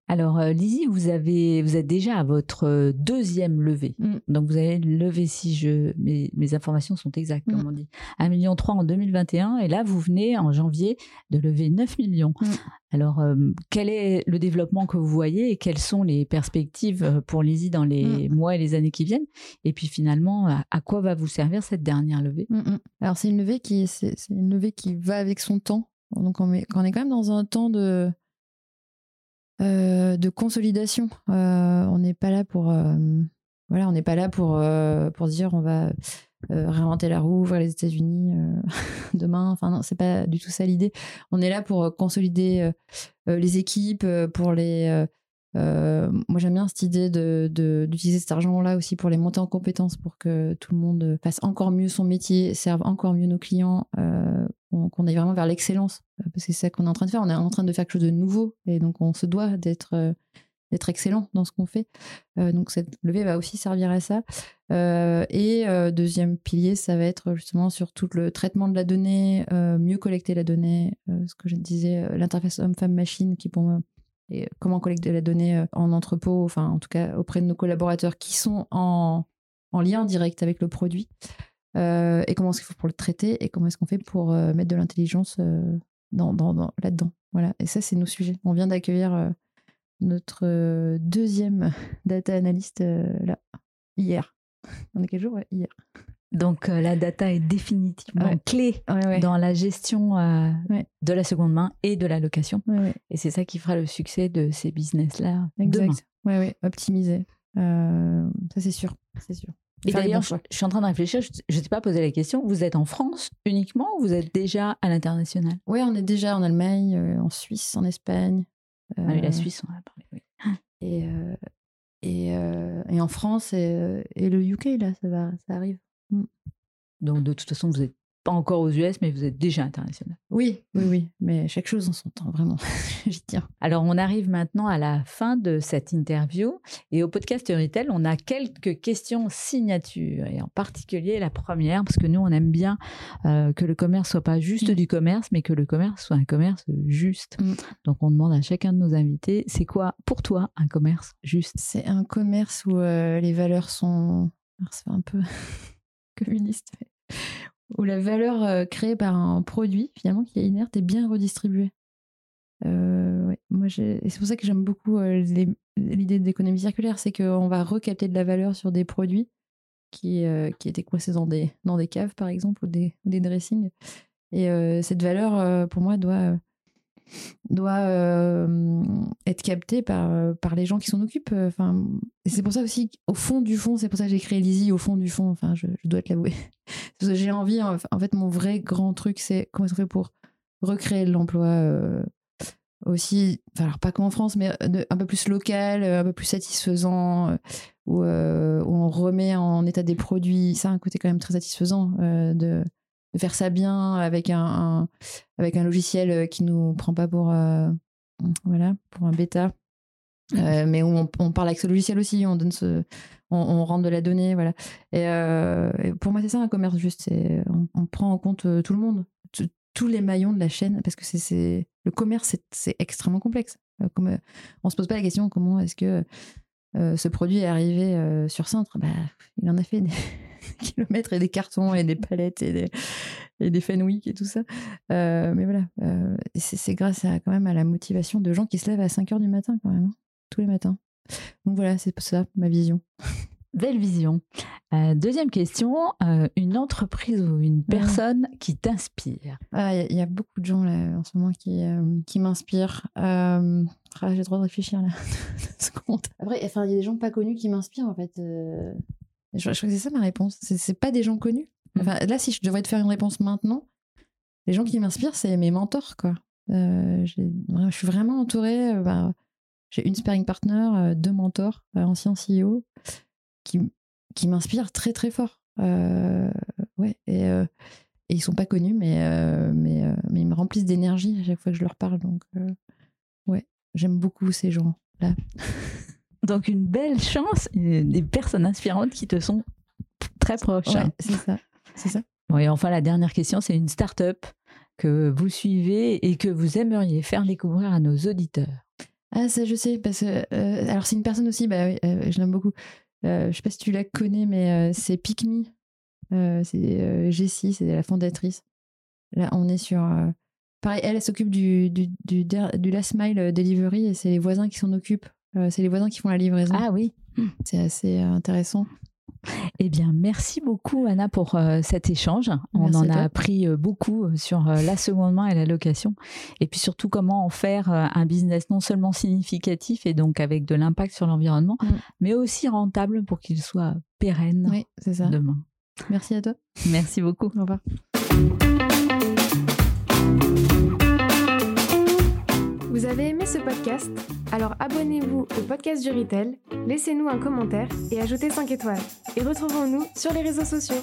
Alors, euh, Lizzie, vous, avez, vous êtes déjà à votre euh, deuxième levée. Mm. Donc, vous avez levé, si je, mes, mes informations sont exactes, comme mm. on dit, 1,3 million en 2021. Et là, vous venez en janvier de lever 9 millions. Mm. Alors, euh, quel est le développement que vous voyez et quelles sont les perspectives pour Lizzie dans les mois et les années qui viennent? Et puis, finalement, à, quoi va vous servir cette dernière levée? Alors, c'est une levée qui, c'est, une levée qui va avec son temps. Donc, on, on est quand même dans un temps de de consolidation. Euh, on n'est pas là pour euh, voilà, on n'est pas là pour pour dire on va réinventer la roue, ouvrir les États-Unis demain. Enfin non, c'est pas du tout ça l'idée. On est là pour consolider les équipes, pour les moi, j'aime bien cette idée d'utiliser cet argent-là aussi pour les monter en compétences, pour que tout le monde fasse encore mieux son métier, serve encore mieux nos clients, qu'on aille vraiment vers l'excellence. Parce que c'est ça qu'on est en train de faire. On est en train de faire quelque chose de nouveau. Et donc, on se doit d'être excellent dans ce qu'on fait. donc cette levée va aussi servir à ça. et deuxième pilier, ça va être justement sur tout le traitement de la donnée, mieux collecter la donnée, ce que je disais, l'interface homme-femme-machine qui pour moi et comment collecter la donnée en entrepôt, enfin en tout cas auprès de nos collaborateurs qui sont en, en lien direct avec le produit. Euh, et comment est-ce qu'il faut pour le traiter et comment est-ce qu'on fait pour euh, mettre de l'intelligence euh, dans, dans, là-dedans. Voilà. Et ça, c'est nos sujets. On vient d'accueillir notre deuxième data analyst là, hier. On est quel jour? Hier. Donc la data est définitivement clé dans la gestion de la seconde main et de la location. Et c'est ça qui fera le succès de ces business-là demain. Oui, oui, optimiser. ça, c'est sûr. C'est sûr. Et d'ailleurs, je, suis en train de réfléchir, je ne t'ai pas posé la question, vous êtes en France uniquement ou vous êtes déjà à l'international? Oui, on est déjà en Allemagne, euh, en Suisse, en Espagne. Ah oui, la euh, Suisse, on a parlé, oui. Et, euh, et, et, en France et, et, le UK, là, ça, va, ça arrive. Mm. Donc, de toute façon, vous êtes pas encore aux US, mais vous êtes déjà international. Oui, oui, oui. Mais chaque chose en son temps, vraiment. J'y tiens. Alors, on arrive maintenant à la fin de cette interview. Et au podcast Retail, on a quelques questions signatures. Et en particulier, la première, parce que nous, on aime bien euh, que le commerce soit pas juste mm. du commerce, mais que le commerce soit un commerce juste. Mm. Donc, on demande à chacun de nos invités, c'est quoi pour toi un commerce juste? C'est un commerce où euh, les valeurs sont. C'est un peu communiste où la valeur euh, créée par un produit, finalement, qui est inerte, est bien redistribuée. Euh, moi, c'est pour ça que j'aime beaucoup euh, l'idée d'économie circulaire, c'est qu'on va recapter de la valeur sur des produits qui, qui étaient coincés dans des, dans des caves, par exemple, ou des, des dressings. Et cette valeur, pour moi, doit doit euh, être capté par, euh, par les gens qui s'en occupent. Euh, enfin, c'est pour ça aussi, au fond du fond, c'est pour ça que j'ai créé Lizzie, au fond du fond, enfin, je, dois te l'avouer. J'ai envie, en fait, mon vrai grand truc, c'est comment est-ce qu'on fait pour recréer l'emploi aussi, alors pas qu'en France, mais un peu plus local, un peu plus satisfaisant, où, on remet en état des produits. Ça un côté quand même très satisfaisant de de faire ça bien avec un, avec un logiciel euh, qui nous prend pas pour euh, voilà pour un bêta. Euh, mais où on, parle avec ce logiciel aussi on donne ce on, rentre de la donnée voilà. Et, pour moi c'est ça un commerce juste on, on, prend en compte tout le monde tous les maillons de la chaîne parce que c'est le commerce c'est extrêmement complexe. Comme on se pose pas la question comment est-ce que ce produit est arrivé sur Cintre? Bah, il en a fait des kilomètres et des cartons et des palettes et des, et des Fenwick et tout ça. Euh, mais voilà, euh, c'est grâce à, quand même à la motivation de gens qui se lèvent à 5 heures du matin quand même, hein, tous les matins. Donc voilà, c'est ça ma vision. Belle vision. Euh, deuxième question, une entreprise ou une personne qui t'inspire? Ah, Il y, a beaucoup de gens là, en ce moment qui, qui m'inspirent. Ah, j'ai le droit de réfléchir là. Après, il y a des gens pas connus qui m'inspirent en fait. Je, crois que c'est ça ma réponse. C'est pas des gens connus. Mm. Enfin, là, si je devrais te faire une réponse maintenant, les gens qui m'inspirent, c'est mes mentors, quoi. Euh, je suis vraiment entourée. Euh, bah, j'ai une sparring partner, euh, deux mentors, anciens CEO, qui, qui m'inspirent très très fort. ouais, et, et, ils sont pas connus, mais, mais, mais ils me remplissent d'énergie à chaque fois que je leur parle. Donc, ouais, j'aime beaucoup ces gens-là. Donc une belle chance, des personnes inspirantes qui te sont très proches. Ouais, c'est ça. C'est ça. et enfin, la dernière question, c'est une start-up que vous suivez et que vous aimeriez faire découvrir à nos auditeurs. Ah, ça, je sais, parce que. Euh, alors, c'est une personne aussi, bah, oui, euh, je l'aime beaucoup. Euh, je sais pas si tu la connais, mais c'est Pikmi. c'est Jessie, c'est la fondatrice. Là, on est sur. pareil, elle, elle s'occupe du, du, du, du, Last Mile Delivery et c'est les voisins qui s'en occupent. C'est les voisins qui font la livraison. Ah oui. C'est assez intéressant. Eh bien, merci beaucoup Anna pour euh, cet échange. On en a appris euh, beaucoup euh, sur la seconde main et la location, et puis surtout comment en faire un business non seulement significatif et donc avec de l'impact sur l'environnement, mm. mais aussi rentable pour qu'il soit pérenne oui, ça. demain. Merci à toi. Merci beaucoup. Au revoir. Vous avez aimé ce podcast? Alors abonnez-vous au podcast du Retail, laissez-nous un commentaire et ajoutez 5 étoiles. Et retrouvons-nous sur les réseaux sociaux.